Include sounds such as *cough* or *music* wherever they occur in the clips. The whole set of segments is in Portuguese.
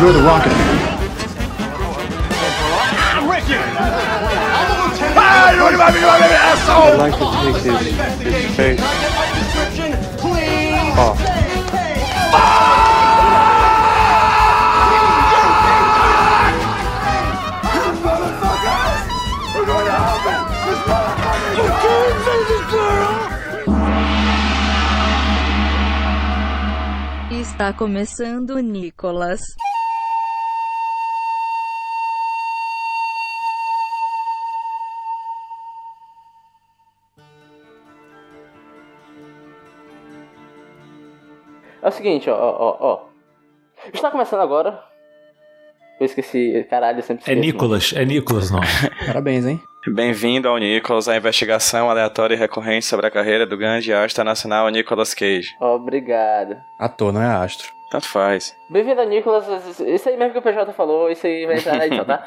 You're the Rocket Man. I'd like to take his, his face off. Está começando Nicolas. É o seguinte, ó, ó, ó, ó. Está começando agora. Eu esqueci, caralho, eu sempre É esqueço. Nicolas, é Nicolas não. *laughs* Parabéns, hein? Bem-vindo ao Nicholas, a investigação aleatória e recorrente sobre a carreira do grande astro nacional Nicolas Cage. Obrigado. Ator, não é astro. Tanto faz. Bem-vindo a Nicolas. Isso aí mesmo que o PJ falou, isso aí vai entrar na edição, tá?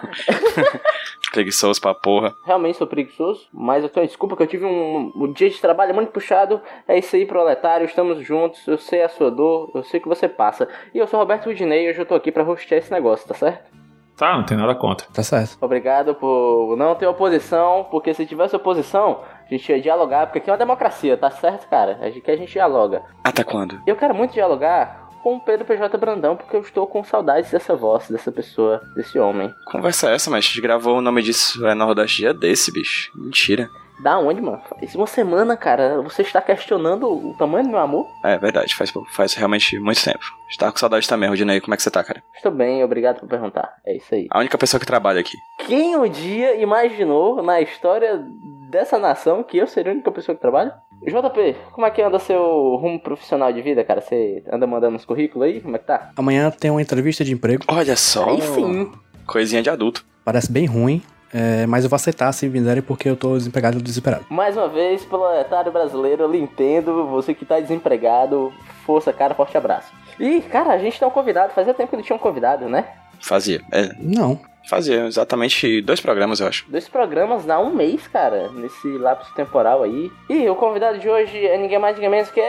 Preguiçoso pra porra. Realmente sou preguiçoso, mas eu tenho desculpa que eu tive um, um dia de trabalho muito puxado. É isso aí, proletário, estamos juntos. Eu sei a sua dor, eu sei o que você passa. E eu sou Roberto Udinei e hoje eu tô aqui pra rostear esse negócio, tá certo? Tá, não tem nada contra. Tá certo. Obrigado por não ter oposição, porque se tivesse oposição, a gente ia dialogar, porque aqui é uma democracia, tá certo, cara? Aqui a gente dialoga. Até quando? Eu quero muito dialogar com o Pedro PJ Brandão, porque eu estou com saudades dessa voz, dessa pessoa, desse homem. Conversa é essa, mas a gente gravou o nome disso é Nordeste dia desse, bicho. Mentira. Da onde, mano? Faz uma semana, cara. Você está questionando o tamanho do meu amor? É verdade, faz, faz realmente muito tempo. Está com saudade também, Rodinei. Como é que você tá, cara? Estou bem, obrigado por perguntar. É isso aí. A única pessoa que trabalha aqui. Quem um dia imaginou na história dessa nação que eu seria a única pessoa que trabalha? JP, como é que anda seu rumo profissional de vida, cara? Você anda mandando uns currículos aí? Como é que tá? Amanhã tem uma entrevista de emprego. Olha só. Aí sim. Coisinha de adulto. Parece bem ruim, é, mas eu vou aceitar se me derem porque eu tô desempregado e desesperado. Mais uma vez, proletário brasileiro, eu lhe entendo. Você que tá desempregado, força, cara, forte abraço. E, cara, a gente tem um convidado. Fazia tempo que ele tinha um convidado, né? Fazia. É, Não. Fazia exatamente dois programas, eu acho. Dois programas há um mês, cara, nesse lapso temporal aí. E o convidado de hoje é ninguém mais, ninguém menos que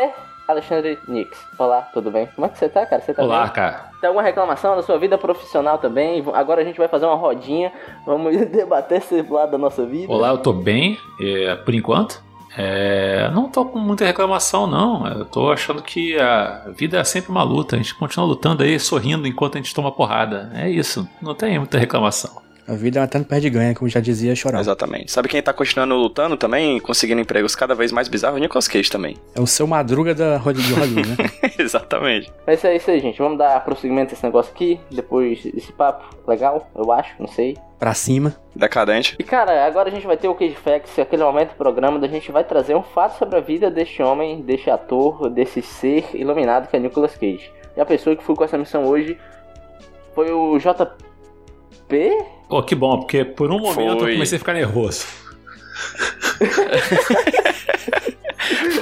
Alexandre Nix. Olá, tudo bem? Como é que você tá, cara? Você tá Olá, bem? cara. Tem alguma reclamação da sua vida profissional também? Agora a gente vai fazer uma rodinha. Vamos *laughs* debater esse lado da nossa vida. Olá, eu tô bem, é, por enquanto. É, não tô com muita reclamação, não. Eu tô achando que a vida é sempre uma luta. A gente continua lutando aí, sorrindo enquanto a gente toma porrada. É isso, não tem muita reclamação. A vida é uma tanto perde ganha, como já dizia Chorão. Exatamente. Sabe quem tá continuando lutando também, conseguindo empregos cada vez mais bizarros? O Nicolas Cage também. É o seu madruga da Hollywood, de Hollywood, né? *laughs* Exatamente. Mas é isso aí, gente. Vamos dar prosseguimento a esse negócio aqui. Depois desse papo legal, eu acho, não sei. Pra cima. Decadente. E cara, agora a gente vai ter o Cage Facts, aquele momento do programa da gente vai trazer um fato sobre a vida deste homem, deste ator, desse ser iluminado que é Nicolas Cage. E a pessoa que foi com essa missão hoje foi o JP? Pô, que bom, porque por um momento Foi. eu comecei a ficar nervoso. *laughs*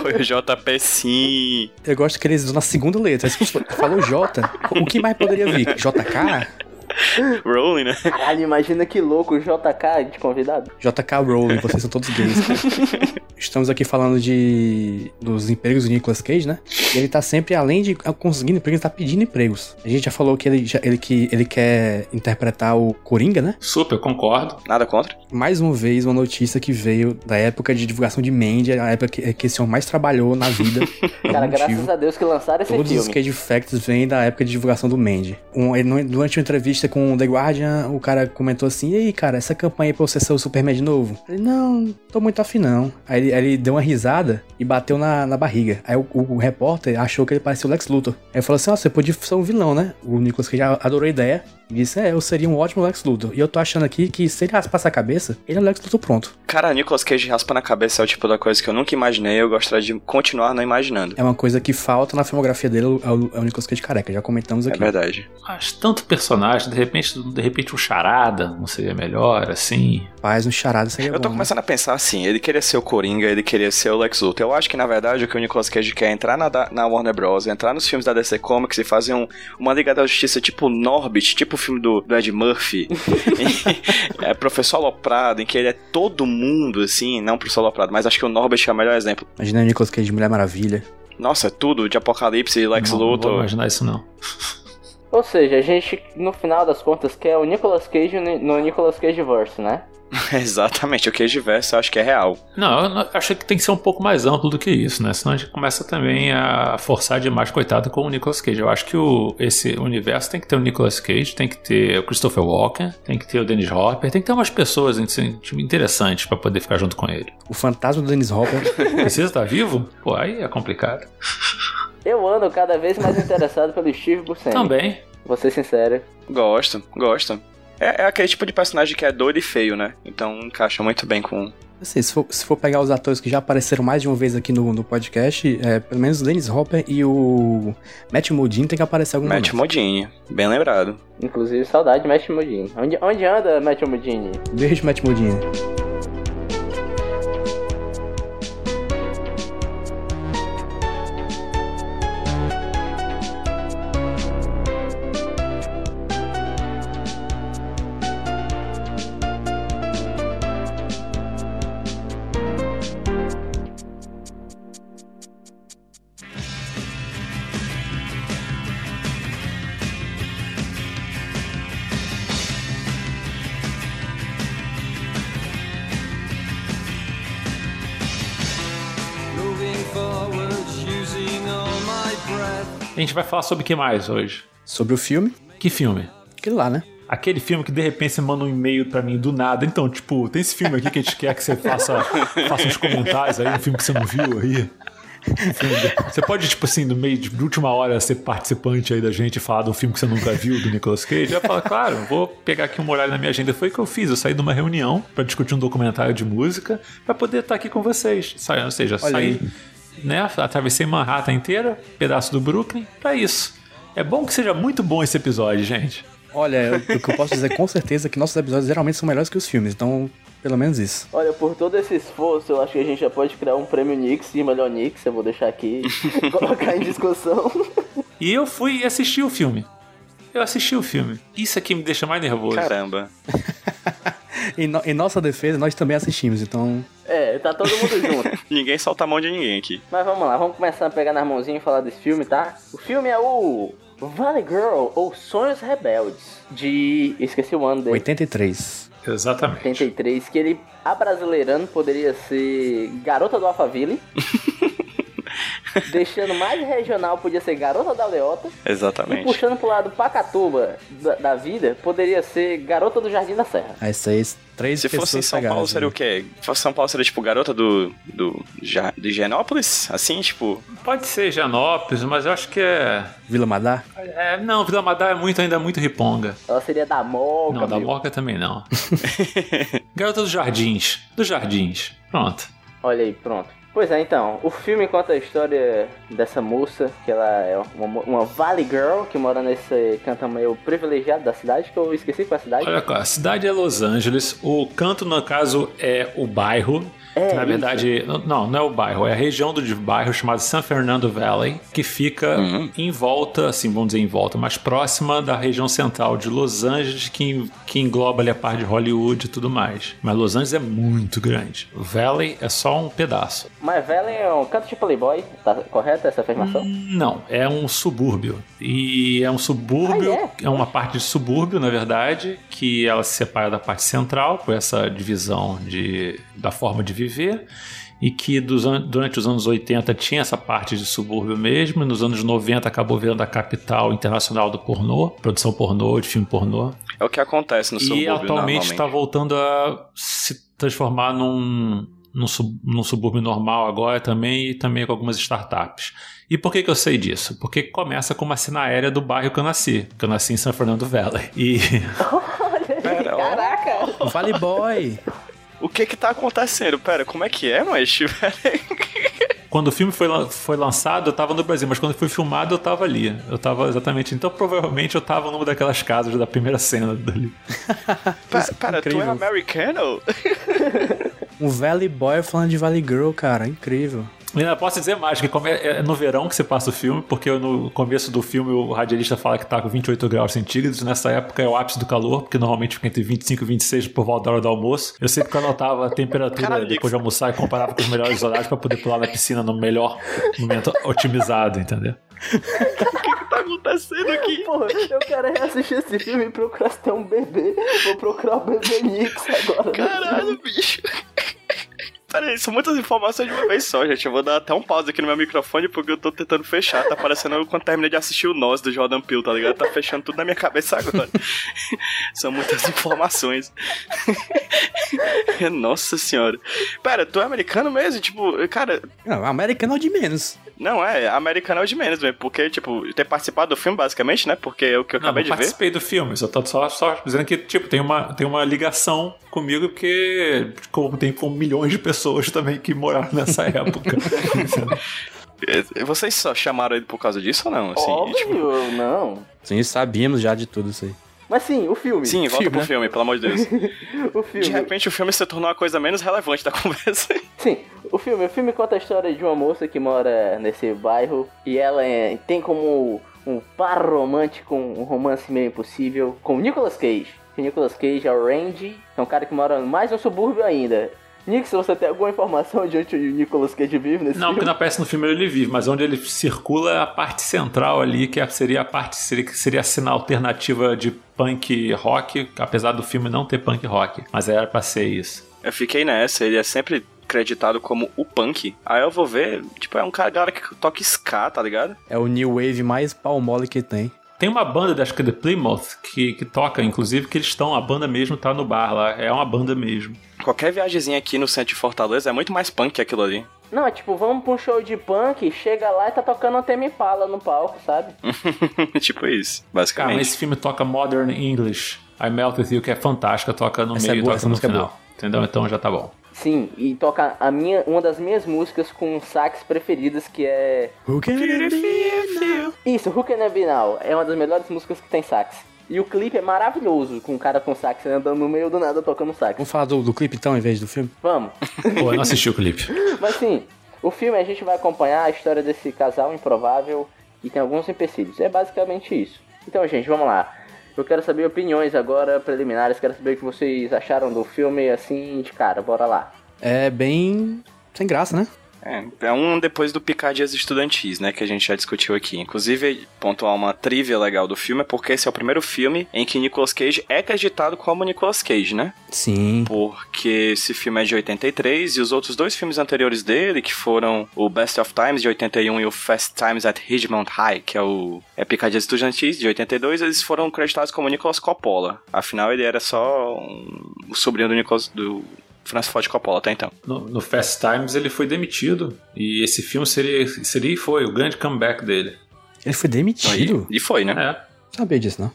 Foi o JP sim. Eu gosto que eles usam na segunda letra. Falou J, o que mais poderia vir? JK? *laughs* Rolling, né? Caralho, imagina que louco, o JK de convidado. JK Rowling, vocês são todos gays. *laughs* Estamos aqui falando de dos empregos do Nicolas Cage, né? E ele tá sempre, além de conseguindo empregos, ele tá pedindo empregos. A gente já falou que ele, já- ele, que ele quer interpretar o Coringa, né? Super, concordo. Nada contra. Mais uma vez, uma notícia que veio da época de divulgação de Mandy, a época que, que esse homem mais trabalhou na vida. *laughs* Cara, graças motivo. a Deus que lançaram esse Todos os filme. Cage Facts vêm da época de divulgação do Mandy. Um, durante uma entrevista com o The Guardian, o cara comentou assim: E aí, cara, essa campanha aí pra você ser o Superman de novo? Ele, não, tô muito afim não. Aí ele, aí ele deu uma risada e bateu na, na barriga. Aí o, o- o repórter achou que ele parecia o Lex Luthor. Aí ele falou assim: Ó, você podia ser um vilão, né? O Nicolas Cage adorou a ideia. E disse: É, eu seria um ótimo Lex Luthor. E eu tô achando aqui que se ele raspasse a cabeça, ele é o Lex Luthor pronto. Cara, Nicolas Cage raspa na cabeça é o tipo da coisa que eu nunca imaginei e eu gostaria de continuar não imaginando. É uma coisa que falta na filmografia dele, é o, é o Nicolas Cage careca. Já comentamos É aqui. verdade. Mas tanto personagem, de repente, de repente um charada, não seria melhor, assim. Faz um charada seria Eu tô bom, né? começando a pensar assim, ele queria ser o Coringa, ele queria ser o Lex Luthor. Eu acho que, na verdade, o que o Nicolas Cage quer é entrar na, na Warner Bros., entrar nos filmes da DC Comics e fazer um, uma Liga da Justiça tipo Norbit, tipo o filme do, do Ed Murphy. *laughs* *laughs* é Professor Aloprado, em que ele é todo mundo, assim, não Professor Aloprado, mas acho que o Norbit é o melhor exemplo. Imagina o Nicolas Cage de Mulher Maravilha. Nossa, é tudo, de Apocalipse, Lex não, não vou Luthor. imaginar isso não. Ou seja, a gente, no final das contas, quer o Nicolas Cage no Nicolas Cage Verse, né? *laughs* Exatamente, o queijo verso eu acho que é real. Não, eu não- acho que tem que ser um pouco mais amplo do que isso, né? Senão a gente começa também a forçar demais, coitado, com o Nicolas Cage. Eu acho que o, esse universo tem que ter o Nicolas Cage, tem que ter o Christopher Walken, tem que ter o Dennis Hopper, tem que ter umas pessoas assim, tipo, interessantes pra poder ficar junto com ele. O fantasma do Dennis Hopper. *laughs* Precisa estar vivo? Pô, aí é complicado. *laughs* Eu ando cada vez mais interessado pelo Steve Buscemi. Também. Vou ser sincero. Gosto, gosto. É, é aquele tipo de personagem que é doido e feio, né? Então encaixa muito bem com. Assim, se, for, se for pegar os atores que já apareceram mais de uma vez aqui no, no podcast, é, pelo menos o Dennis Hopper e o Matt Modine tem que aparecer algum Matt momento. Modini, bem lembrado. Inclusive, saudade de Matt Modini. Onde, onde anda Matt Modini? Beijo, Matt Modine. A gente vai falar sobre o que mais hoje? Sobre o filme, Que filme? aquele lá, né? Aquele filme que de repente você manda um e-mail pra mim do nada. Então, tipo, tem esse filme aqui que a gente quer que você faça, *laughs* faça uns comentários aí, um filme que você não viu aí. Um Você pode, tipo assim, no meio de, última hora, ser participante aí da gente e falar de um filme que você nunca viu, do Nicolas Cage. Eu falo, claro, vou pegar aqui uma olhada na minha agenda. Foi o que eu fiz. Eu saí de uma reunião pra discutir um documentário de música pra poder estar aqui com vocês. Ou seja, Olha saí, aí. Né? Atravessei Manhattan inteira, pedaço do Brooklyn, pra isso. É bom que seja muito bom esse episódio, gente. Olha, eu- o que eu posso dizer com certeza é que nossos episódios geralmente são melhores que os filmes, então, pelo menos isso. Olha, por todo esse esforço, eu acho que a gente já pode criar um prêmio Nix de melhor Nix. Eu vou deixar aqui, *laughs* colocar em discussão. E eu fui e assisti o filme. Eu assisti o filme. Isso aqui me deixa mais nervoso. Caramba. *laughs* Em, no- em nossa defesa, nós também assistimos, então. É, tá todo mundo *laughs* junto. Ninguém solta a mão de ninguém aqui. Mas vamos lá, vamos começar a pegar nas mãozinhas e falar desse filme, tá? O filme é o Valley Girl, ou Sonhos Rebeldes, de... esqueci o ano dele. 83. Exatamente. 83, que ele, abrasileirando, poderia ser Garota do Alphaville. *laughs* Deixando mais regional, podia ser Garota da Aldeota. E Exatamente. puxando pro lado Pacatuba da, da vida, poderia ser Garota do Jardim da Serra. Aí seis, três Se fosse em São pegadas, Paulo, seria né? o quê? Se fosse São Paulo, seria tipo garota do. do Ja- de Genópolis? Assim, tipo. Pode ser Janópolis, mas eu acho que é. Vila Madar? é não, Vila Madar é muito, ainda muito riponga. Ela seria da Moca, Não, da. Moca também não. *laughs* Garota dos Jardins. Dos Jardins. Pronto. Olha aí, pronto. Pois é, então, o filme conta a história dessa moça, que ela é uma, uma Valley Girl, que mora nesse canto meio privilegiado da cidade, que eu esqueci qual é a cidade. Olha a cidade é Los Angeles. O canto, no caso, é o bairro. É, na isso. verdade, não, não é o bairro, é a região do bairro chamada San Fernando Valley, que fica em volta, assim, vamos dizer em volta, mais próxima da região central de Los Angeles, que, que engloba ali a parte de Hollywood e tudo mais. Mas Los Angeles é muito grande. O Valley é só um pedaço. Mas Valley é um canto de Playboy, tá correta essa afirmação? Não, é um subúrbio. E é um subúrbio, Ah, é? uma parte de subúrbio, na verdade, que ela se separa da parte central por essa divisão de, da forma de viver. E que dos an- durante os anos 80 tinha essa parte de subúrbio mesmo, e nos anos 90 acabou virando a capital internacional do pornô, produção pornô, de filme pornô. É o que acontece no E subúrbio atualmente normalmente. está voltando a se transformar num, num, sub- num subúrbio normal agora também e também com algumas startups. E por que, que eu sei disso? Porque começa com uma cena aérea do bairro que eu nasci, que eu nasci em San Fernando Valley. E. *laughs* Caraca! Valley Boy! O que que tá acontecendo? Pera, como é que é, mas *laughs* quando o filme foi, foi lançado, eu tava no Brasil, mas quando foi filmado, eu tava ali. Eu tava exatamente. Então provavelmente eu tava numa daquelas casas da primeira cena dali. *laughs* Pera, pera tu é americano? *laughs* Um Valley Boy falando de Valley Girl, cara, incrível. Ainda posso dizer mais, que é no verão que você passa o filme, porque no começo do filme o radialista fala que tá com 28 graus centígrados, nessa época é o ápice do calor, porque normalmente fica entre 25 e 26 por volta da hora do almoço. Eu sempre que eu anotava a temperatura Caralho, depois de almoçar e comparava com os melhores horários pra poder pular na piscina no melhor momento otimizado, entendeu? O que que tá acontecendo aqui? *laughs* Porra, eu quero reassistir esse filme e procurar se tem um bebê. Vou procurar o bebê Nix agora. Caralho, bicho. Peraí, são muitas informações de uma vez só, gente. Eu vou dar até um pause aqui no meu microfone porque eu tô tentando fechar. Tá parecendo eu quando terminei de assistir o Nós do Jordan Peele, tá ligado? Tá fechando tudo na minha cabeça agora. *laughs* são muitas informações. *laughs* Nossa senhora. Pera, tu é americano mesmo? Tipo, cara, Não, americano é o de menos. não é, americano é o de menos mesmo. Porque, tipo, ter participado do filme, basicamente, né? Porque é o que eu Não, acabei não de ver. participei do filme, só tô só, só dizendo que, tipo, tem uma, tem uma ligação comigo, porque como tem com milhões de pessoas também que moraram nessa *laughs* época. Vocês só chamaram ele por causa disso ou não? Assim, Óbvio, tipo, não. Sim, sabíamos já de tudo isso aí. Mas sim, o filme. sim, volta Filme, pro né? filme, pelo amor de Deus. *laughs* O filme. De repente o filme se tornou a coisa menos relevante da *laughs* conversa. Sim, o filme, o filme conta a história de uma moça que mora nesse bairro e ela é- tem como um par romântico, um romance meio impossível com o Nicolas Cage. Que Nicolas Cage é o Randy, é um cara que mora mais no subúrbio ainda. Nick, se você tem alguma informação de onde o Nicolas Cage vive nesse Não, porque filme? não aparece no filme ele vive, mas onde ele circula é a parte central ali, que é- seria a parte, seria, que seria a cena alternativa de punk rock, apesar do filme não ter punk rock, mas era pra ser isso. Eu fiquei nessa, ele é sempre creditado como o punk. Aí eu vou ver, tipo, é um cara que toca ska, tá ligado? É o new wave mais pau mole que tem. Tem uma banda, acho que é The Plymouth, que, que toca, inclusive, que eles estão, a banda mesmo tá no bar lá, é uma banda mesmo. Qualquer viagemzinha aqui no centro de Fortaleza é muito mais punk que aquilo ali. Não, é tipo, vamos pra um show de punk, chega lá e tá tocando um Temi Pala no palco, sabe? *laughs* tipo isso, Cara, basicamente. mas esse filme toca Modern English, I Melt With You, que é fantástica, toca no Essa meio é e boa, toca essa no é final. Entendeu? Então já tá bom. Sim, e toca a minha, uma das minhas músicas com sax preferidas, que é Who can it be now? Isso, Who Can It Be Now é uma das melhores músicas que tem sax. E o clipe é maravilhoso, com um cara com sax andando no meio do nada tocando sax. Vamos falar do, do clipe então, em vez do filme? Vamos. *laughs* Pô, eu não assisti o clipe. *laughs* Mas sim, o filme a gente vai acompanhar a história desse casal improvável e tem alguns empecilhos. É basicamente isso. Então, gente, vamos lá. Eu quero saber opiniões agora, preliminares. Quero saber o que vocês acharam do filme, assim, de cara. Bora lá. É bem sem graça, né? É, é um depois do Picadias Estudantis, né, que a gente já discutiu aqui. Inclusive, pontuar uma trivia legal do filme é porque esse é o primeiro filme em que Nicolas Cage é acreditado como Nicolas Cage, né? Sim. Porque esse filme é de 83 e os outros dois filmes anteriores dele, que foram o Best of Times de 81 e o Fast Times at Ridgemont High, que é o é Picadias Estudantis de 82, eles foram creditados como Nicolas Coppola. Afinal, ele era só um- o sobrinho do Nicolas do Francis Ford Coppola até então. No, no Fast Times ele foi demitido e esse filme seria, seria e foi o grande comeback dele. Ele foi demitido? E foi, né? É. Não sabia disso, não.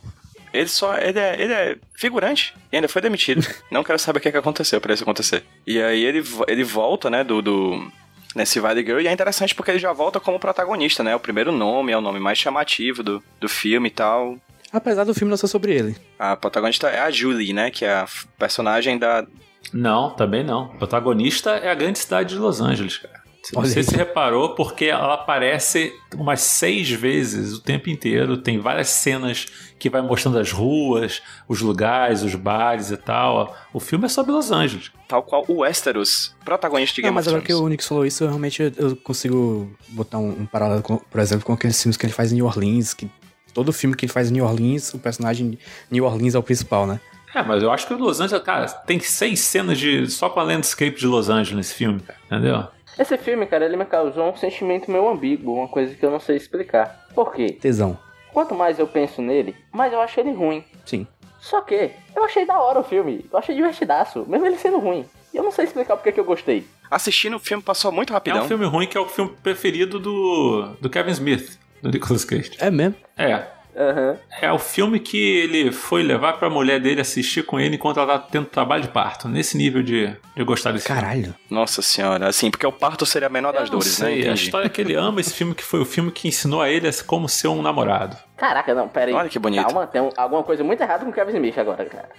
Ele só. Ele é, ele é figurante e ainda foi demitido. *laughs* Não quero saber o que, é que aconteceu pra isso acontecer. E aí ele, ele volta, né, do. do nesse Valley Girl, e é interessante porque ele já volta como protagonista, né? O primeiro nome, é o nome mais chamativo do, do filme e tal. Apesar do filme não ser sobre ele. A protagonista é a Julie, né? Que é a personagem da. Não, também não. O protagonista é a grande cidade de Los Angeles, cara. Não aí. se reparou, porque ela aparece umas seis vezes o tempo inteiro. Tem várias cenas que vai mostrando as ruas, os lugares, os bares e tal. O filme é sobre Los Angeles. Tal qual o Westeros, protagonista de Não, Game mas of agora que o Nick falou isso, eu realmente eu- eu consigo botar um, um paralelo, com, por exemplo, com aqueles filmes que ele faz em New Orleans, que todo filme que ele faz em New Orleans, o personagem New Orleans é o principal, né? É, mas eu acho que o Los Angeles, cara, tem seis cenas de só com a landscape de Los Angeles nesse filme, cara, entendeu? Esse filme, cara, ele me causou um sentimento meio ambíguo, uma coisa que eu não sei explicar. Por quê? Tesão. Quanto mais eu penso nele, mais eu acho ele ruim. Sim. Só que eu achei da hora o filme. Eu achei divertidaço, mesmo ele sendo ruim. E eu não sei explicar porque que eu gostei. Assistindo o filme passou muito É rapidão. um filme ruim que é o filme preferido do, do Kevin Smith, do Nicolas Cage. É mesmo? É. Aham. É o filme que ele foi levar pra mulher dele assistir com ele enquanto ela tá tendo trabalho de parto. Nesse nível de, de gostar desse filme. Caralho. Nossa senhora, assim, porque o parto seria a menor das Eu dores, sei, né? a história é que ele ama esse filme, que foi o filme que ensinou a ele a como ser um namorado. Caraca, não, pera aí. Olha que bonito. Calma, tem um- alguma coisa muito errada com o Kevin Smith agora, cara.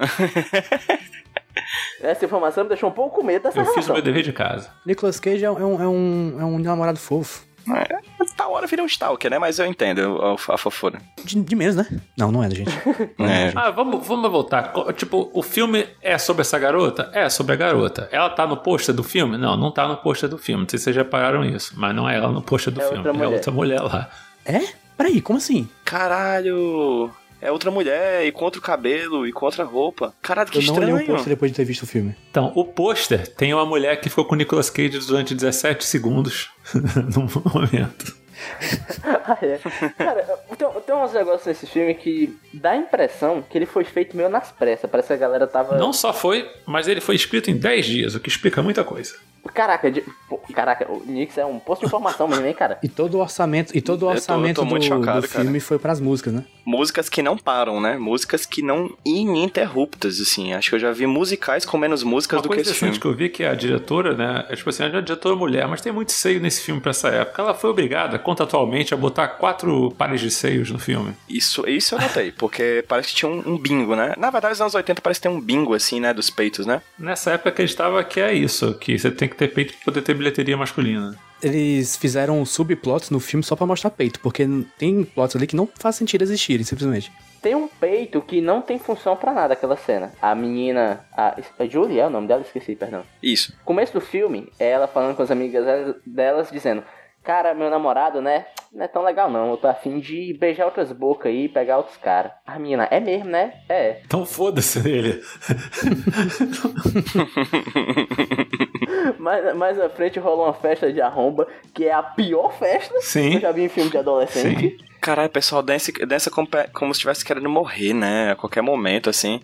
*laughs* Essa informação me deixou um pouco com medo dessa Eu fiz o relação. meu dever de casa. Nicolas Cage é um, é um, é um namorado fofo. É, tal hora vira um stalker, né? Mas eu entendo a, a fofura. De, de menos, né? Não, não é da gente. Não *laughs* É. gente. Ah, vamos, vamos voltar. Tipo, o filme é sobre essa garota? É sobre a garota. Ela tá no pôster do filme? Não, não tá no pôster do filme. Não sei se vocês já repararam isso. Mas não é ela no pôster do É filme. outra É outra mulher lá. É? Peraí, como assim? Caralho! É outra mulher, e com outro cabelo, e com outra roupa. Caralho, que Eu não olhei estranho. um pôster depois de ter visto o filme. Então, o pôster tem uma mulher que ficou com o Nicolas Cage durante 17 segundos *laughs* num momento. Ah, é. Cara, tem, tem uns negócios nesse filme que dá a impressão que ele foi feito meio nas pressas. Parece que a galera tava. Não só foi, mas ele foi escrito em 10 dias, o que explica muita coisa. Caraca, de- pô, caraca, o Nix é um posto de informação mesmo, hein, cara? E todo o orçamento, e todo o Eu tô- eu orçamento tô muito do, chocado, do cara. filme foi pras músicas, né? Músicas que não param, né? Músicas que não ininterruptas, assim. Acho que eu já vi musicais com menos músicas Uma do que esse filme. que eu vi que a diretora, né, é tipo assim, ela é diretora mulher, mas tem muito seio nesse filme pra essa época. Ela foi obrigada, contratualmente, a botar quatro pares de seios no filme. Isso, isso eu notei, porque parece que tinha um, um bingo, né? Na verdade, nos anos 80 parece que tem um bingo, assim, né? Dos peitos, né? Nessa época acreditava que é isso, que você tem que ter peito pra poder ter bilheteria masculina. Eles fizeram subplots no filme só pra mostrar peito, porque tem plots ali que não faz sentido existirem, simplesmente. Tem um peito que não tem função pra nada aquela cena. A menina. A, a Julie é o nome dela? Esqueci, perdão. Isso. Começo do filme é ela falando com as amigas delas, dizendo: Cara, meu namorado, né? Não é tão legal não. Eu tô afim de beijar outras bocas aí e pegar outros caras. A menina, é mesmo, né? É. Então foda-se ele. *laughs* Mais, mais à frente rolou uma festa de arromba, que é a pior festa Sim. que eu já vi em filme de adolescente. Sim. Caralho, pessoal dança, dança como, como se estivesse querendo morrer, né? A qualquer momento, assim.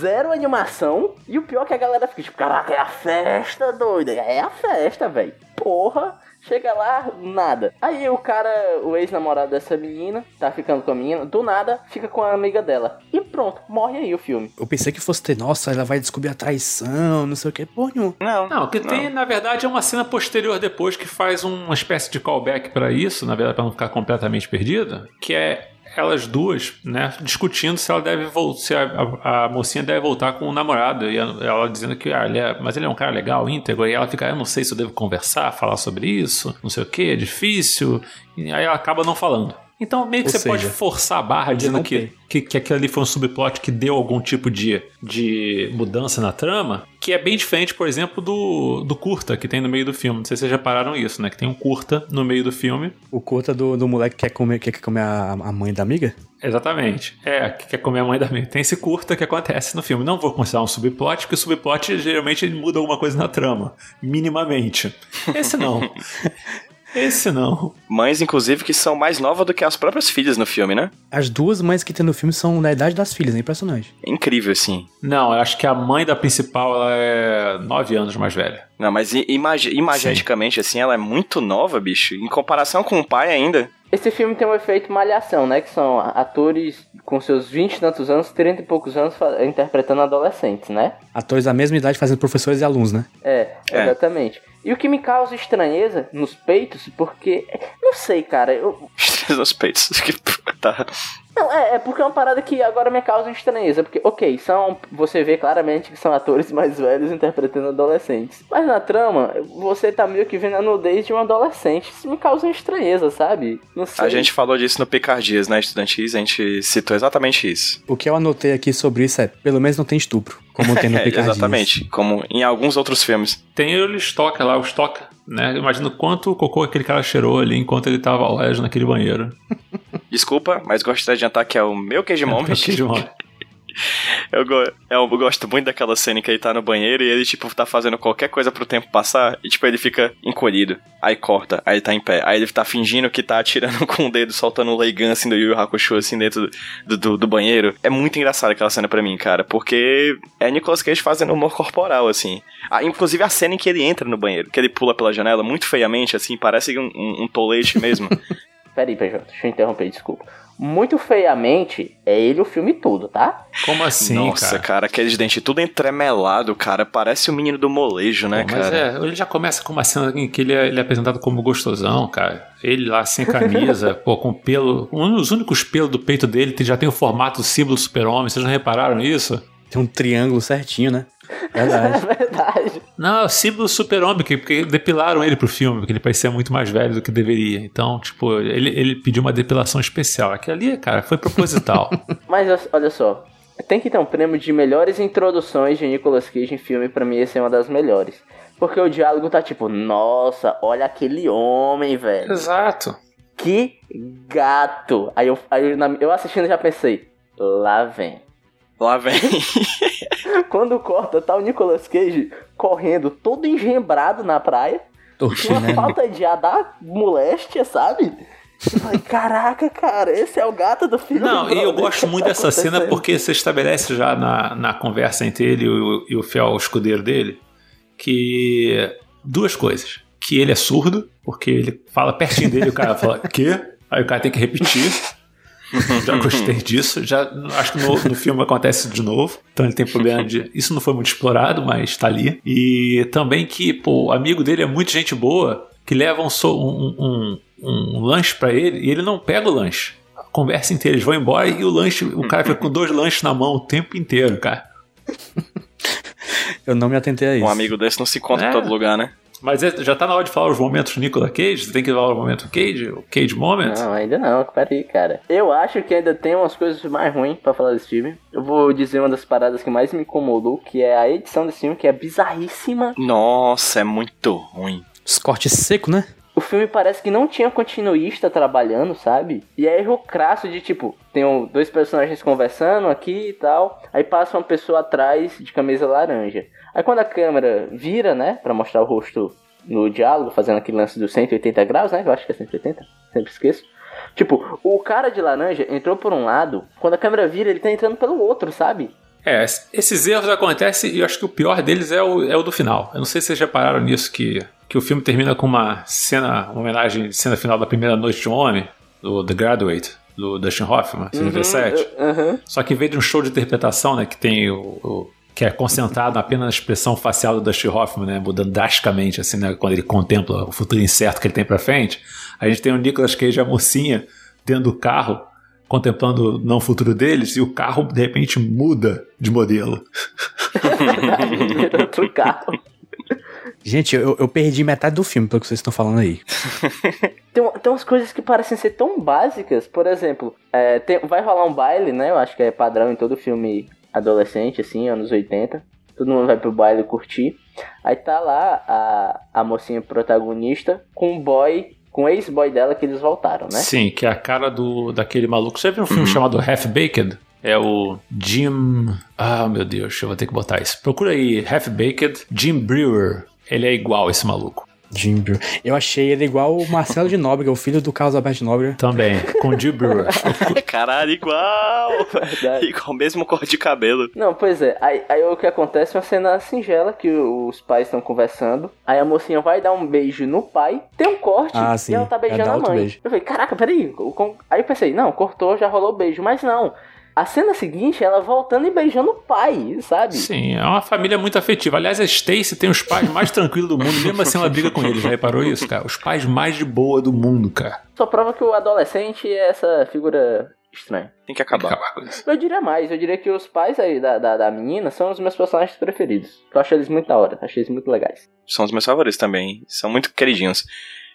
Zero animação. E o pior é que a galera fica tipo, caraca, é a festa, doida. É a festa, velho. Porra. Chega lá, nada. Aí o cara, o ex-namorado dessa menina, tá ficando com a menina, do nada, fica com a amiga dela. E pronto, morre aí o filme. Eu pensei que fosse ter, nossa, ela vai descobrir a traição, não sei o que. Pô, não. Não. Não, o que tem, na verdade, é uma cena posterior depois que faz uma espécie de callback pra isso, na verdade, pra não ficar completamente perdida, que é elas duas, né, discutindo se ela deve voltar, se a, a- a mocinha deve voltar com o namorado, e ela dizendo que, ah, ele é, mas ele é um cara legal, íntegro, e ela fica, eu não sei se eu devo conversar, falar sobre isso, não sei o que, é difícil, e aí ela acaba não falando. Então meio que Ou você seja, pode forçar a barra dizendo que, que, que aquilo ali foi um subplot que deu algum tipo de, de mudança na trama, que é bem diferente, por exemplo, do, do curta que tem no meio do filme. Não sei se vocês repararam isso, né? Que tem um curta no meio do filme. O curta do, do moleque que quer comer, que quer comer a, a mãe da amiga? Exatamente. É, que quer comer a mãe da amiga. Tem esse curta que acontece no filme. Não vou considerar um subplot, porque o subplot geralmente ele muda alguma coisa na trama. Minimamente. Esse não. *laughs* Esse não. Mães, inclusive, que são mais novas do que as próprias filhas no filme, né? As duas mães que tem no filme são da idade das filhas, é impressionante. É incrível, assim. Não, eu acho que a mãe da principal ela é nove anos mais velha. Não, mas imagi imageticamente, assim, ela é muito nova, bicho. Em comparação com o pai ainda. Esse filme tem um efeito malhação, né? Que são atores com seus 20 e tantos anos, 30 e poucos anos interpretando adolescentes, né? Atores da mesma idade fazendo professores e alunos, né? É, É. E o que me causa estranheza nos peitos, porque. Não sei, cara. Eu, *laughs* nos peitos. Tá. Não, é, é porque é uma parada que agora me causa estranheza. Porque, ok, são. Você vê claramente que são atores mais velhos interpretando adolescentes. Mas na trama, você tá meio que vendo a nudez de um adolescente. Isso me causa estranheza, sabe? Não sei. A gente falou disso no Picardias, né, estudantis? A gente citou exatamente isso. O que eu anotei aqui sobre isso é, pelo menos não tem estupro, como tem no *laughs* É, Picardinhas. exatamente. Como em alguns outros filmes. Tem o Stoker lá, o Stoker, né? Imagina quanto cocô aquele cara cheirou ali enquanto ele tava olejo naquele banheiro. *laughs* Desculpa, mas gostaria de adiantar que é o meu queijo moment. Aquele momento. Eu, go- eu gosto muito daquela cena que ele tá no banheiro e ele, tipo, tá fazendo qualquer coisa pro tempo passar e, tipo, ele fica encolhido. Aí corta, aí tá em pé. Aí ele tá fingindo que tá atirando *laughs* com o dedo, soltando um Leigan, assim, do Yu Yu Hakusho, assim, dentro do, do, do banheiro. É muito engraçado aquela cena pra mim, cara, porque é Nicolas Cage fazendo humor corporal, assim. Ah, inclusive a cena em que ele entra no banheiro, que ele pula pela janela muito feiamente, assim, parece um, um, um tolete mesmo. *laughs* Peraí, PJ, deixa eu interromper, desculpa. Muito feiamente, é ele o filme todo, tá? Como assim, Nossa, cara? cara, aqueles dentes tudo entremelado, cara. Parece o menino do molejo, né, Pô, mas cara? é, ele já começa com uma cena em que ele é, ele é apresentado como gostosão, cara. Ele lá sem camisa, *laughs* pô, com pelo. Um dos únicos pelos do peito dele que já tem o formato do símbolo do super-homem. Vocês não repararam isso? Tem um triângulo certinho, né? Verdade. É *laughs* verdade. Não, é o símbolo do super-homem, porque, porque depilaram ele pro filme, porque ele parecia muito mais velho do que deveria. Então, tipo, ele, ele pediu uma depilação especial. Aquilo ali, cara, foi proposital. *laughs* Mas olha só, tem que ter um prêmio de melhores introduções de Nicolas Cage em filme, pra mim esse é uma das melhores. Porque o diálogo tá tipo, nossa, olha aquele homem, velho. Exato. Que gato! Aí eu, aí eu, eu assistindo já pensei, lá vem. Lá vem. *laughs* Quando corta, tá o Nicolas Cage correndo todo engembrado na praia. Tortinho, Uma né? falta de ar da moléstia, sabe? Eu falei, caraca, cara, esse é o gato do filme. Não, e eu gosto muito tá dessa cena porque você estabelece já na, na conversa entre ele e o, e o fiel escudeiro dele que duas coisas. Que ele é surdo, porque ele fala pertinho dele e o cara fala, quê? Aí o cara tem que repetir. *laughs* Já gostei disso. Já acho que no, no filme acontece de novo. Então ele tem problema de. Isso não foi muito explorado, mas tá ali. E também que, pô, o amigo dele é muito gente boa, que leva um, um, um, um lanche pra ele e ele não pega o lanche. A conversa inteira, eles vão embora e o lanche, o cara fica com dois lanches na mão o tempo inteiro, cara. Eu não me atentei a isso. Um amigo desse não se encontra É. em todo lugar, né? Mas é- já tá na hora de falar os momentos Nicolas Cage? Você tem que falar o momento Cage? O Cage Moment? Não, ainda não, peraí, cara. Eu acho que ainda tem umas coisas mais ruins pra falar desse filme. Eu vou dizer uma das paradas que mais me incomodou, que é a edição desse filme, que é bizarríssima. Nossa, é muito ruim. Os cortes secos, né? O filme parece que não tinha continuista trabalhando, sabe? E é erro crasso de tipo, tem dois personagens conversando aqui e tal, aí passa uma pessoa atrás de camisa laranja. Aí quando a câmera vira, né, pra mostrar o rosto no diálogo, fazendo aquele lance dos 180 graus, né? Eu acho que é 180, sempre esqueço. Tipo, o cara de laranja entrou por um lado, quando a câmera vira, ele tá entrando pelo outro, sabe? É, esses erros acontecem e eu acho que o pior deles é o, é o do final. Eu não sei se vocês repararam nisso, que, que o filme termina com uma cena, uma homenagem cena final da primeira noite de um homem, do The Graduate, do Dustin Hoffman, 77. Aham. Só que em vez de um show de interpretação, né, que tem o, o- que é concentrado apenas na expressão facial do Dustin Hoffman, né, mudando drasticamente, assim, né, quando ele contempla o futuro incerto que ele tem pra frente, a gente tem o Nicolas Cage a mocinha dentro do carro, contemplando o não futuro deles, e o carro de repente muda de modelo. Outro carro. Gente, eu, eu perdi metade do filme pelo que vocês estão falando aí. Tem, tem umas coisas que parecem ser tão básicas. Por exemplo, é, tem- vai rolar um baile, né? Eu acho que é padrão em todo filme adolescente, assim, anos 80. Todo mundo vai pro baile curtir. Aí tá lá a, a mocinha protagonista com o boy, com o ex-boy dela que eles voltaram, né? Sim, que é a cara do daquele maluco. Você viu um filme chamado Half Baked? É o Jim. Ah, meu Deus, eu vou ter que botar isso. Procura aí, Half Baked, Jim Brewer. Ele é igual esse maluco. Jim Brewer. Eu achei ele igual o Marcelo de Nóbrega, o filho do Carlos Alberto de Nóbrega. Também, com Jim Brewer. *laughs* Caralho, igual! Verdade. igual o mesmo cor de cabelo. Não, pois é. Aí, aí o que acontece é uma cena singela que os pais estão conversando. Aí a mocinha vai dar um beijo no pai, tem um corte Ah, sim. e ela tá É, beijando dá a mãe. beijo. Eu falei, caraca, peraí. Aí eu pensei, não, cortou, já rolou o beijo. Mas não. A cena seguinte, ela voltando e beijando o pai, sabe? Sim, é uma família muito afetiva. Aliás, a Stacy tem os pais mais tranquilos do mundo, mesmo assim ela briga com eles. Já reparou isso, cara? Os pais mais de boa do mundo, cara. Só prova que o adolescente é essa figura estranha. Tem que Tem que acabar. acabar com isso. Eu diria mais, eu diria que os pais aí da, da, da menina são os meus personagens preferidos. Eu acho eles muito da hora, acho eles muito legais. São os meus favoritos também. São muito queridinhos.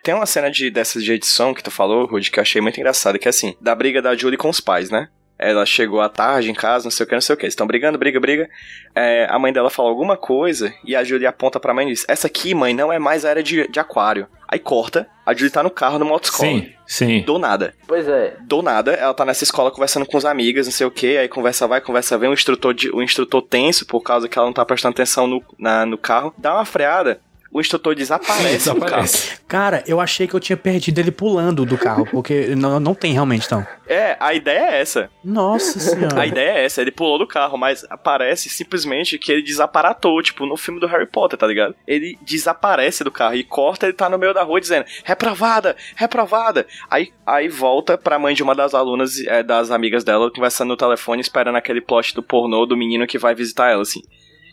Tem uma cena de, dessas de edição que tu falou, Rudy, que eu achei muito engraçada, que é assim, da briga da Julie com os pais, né? Ela chegou à tarde em casa, não sei o que, não sei o que. Eles estão brigando, briga, briga. É, a mãe dela fala alguma coisa e a Julie aponta pra mãe e diz: Essa aqui, mãe, não é mais a era de, de aquário. Aí corta, a Julie tá no carro numa autoescola. Sim, sim. Do nada. Pois é, Do nada, ela tá nessa escola conversando com os amigas, não sei o que, aí conversa vai, conversa vem, o instrutor, de, o instrutor tenso, por causa que ela não tá prestando atenção no, na- no carro, dá uma freada, o instrutor desaparece, no carro. Desaparece. Cara, eu achei que eu tinha perdido ele pulando do carro, porque não, não tem realmente, então. É, a ideia é essa. Nossa A senhora. ideia é essa, ele pulou do carro, mas parece simplesmente que ele desaparatou, tipo, no filme do Harry Potter, tá ligado? Ele desaparece do carro e corta, ele tá no meio da rua dizendo, reprovada, reprovada. Aí, aí volta pra mãe de uma das alunas, é, das amigas dela, conversando no telefone, esperando aquele plot do pornô do menino que vai visitar ela, assim.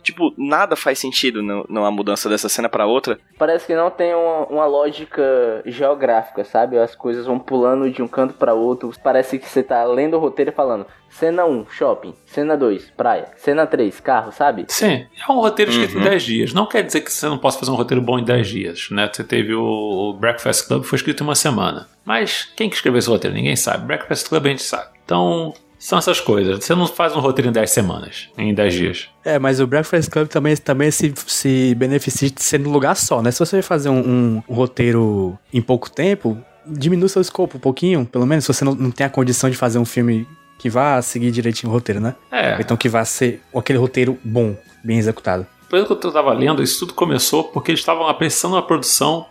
Tipo, nada faz sentido no- numa mudança dessa cena pra outra. parece que não tem uma, uma lógica geográfica, sabe? As coisas vão pulando de um canto pra outro. Parece que você tá lendo o roteiro e falando: cena 1, shopping. Cena 2, praia. Cena 3, carro, sabe? Sim, é um roteiro escrito Uhum. em 10 dias. Não quer dizer que você não possa fazer um roteiro bom em 10 dias, né? Você teve o, o Breakfast Club, foi escrito em uma semana. Mas quem que escreveu esse roteiro? Ninguém sabe. Breakfast Club a gente sabe. Então, são essas coisas. Você não faz um roteiro em 10 semanas, em 10 dias. É, mas o Breakfast Club também, também se, se beneficia de ser num lugar só, né? Se você fazer um, um- um roteiro em pouco tempo, diminui seu escopo um pouquinho, pelo menos, se você não, não tem a condição de fazer um filme que vá seguir direitinho o roteiro, né? É. Então que vá ser aquele roteiro bom, bem executado. Pelo que eu tava lendo, isso tudo começou porque eles estavam apressando a produção,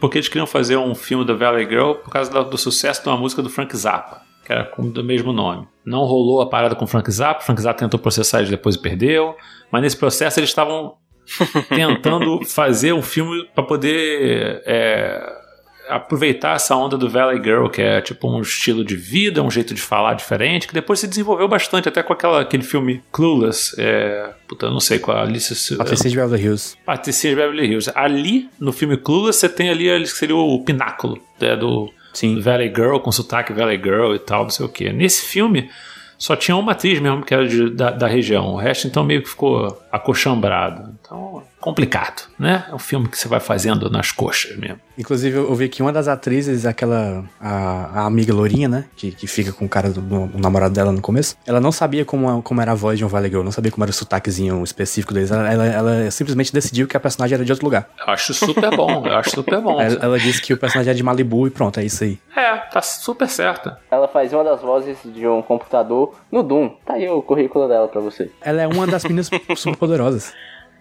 porque eles queriam fazer um filme da Valley Girl por causa do sucesso de uma música do Frank Zappa, que era com- do mesmo nome. Não rolou a parada com o Frank Zappa, o Frank Zappa tentou processar eles depois e perdeu, mas nesse processo eles estavam *laughs* tentando fazer um filme para poder é, aproveitar essa onda do Valley Girl, que é tipo um estilo de vida, um jeito de falar diferente, que depois se desenvolveu bastante, até com aquela, aquele filme Clueless, é, puta, eu não sei qual a Alice... Patricia de Beverly Hills. Patricia de Beverly Hills. Ali, no filme Clueless, você tem ali ali que seria o pináculo né, do Sim. Valley Girl, com sotaque Valley Girl e tal, não sei o que. Nesse filme, só tinha uma atriz mesmo que era de- da, da região. O resto, então, meio que ficou acochambrado. Então, complicado, né? É um filme que você vai fazendo nas coxas mesmo. Inclusive, eu vi que uma das atrizes, aquela. A, a amiga Lourinha, né? Que, que fica com o cara do, do- namorado dela no começo. Ela não sabia como, como era a voz de um Valley Girl, não sabia como era o sotaquezinho específico deles. Ela, ela, ela simplesmente decidiu que a personagem era de outro lugar. Eu acho super bom, *laughs* eu acho super bom. Ela, ela disse que o personagem é de Malibu e pronto, é isso aí. É, tá super certa. Ela faz uma das vozes de um computador no Doom. Tá aí o currículo dela pra você. Ela é uma das meninas super *laughs* poderosas.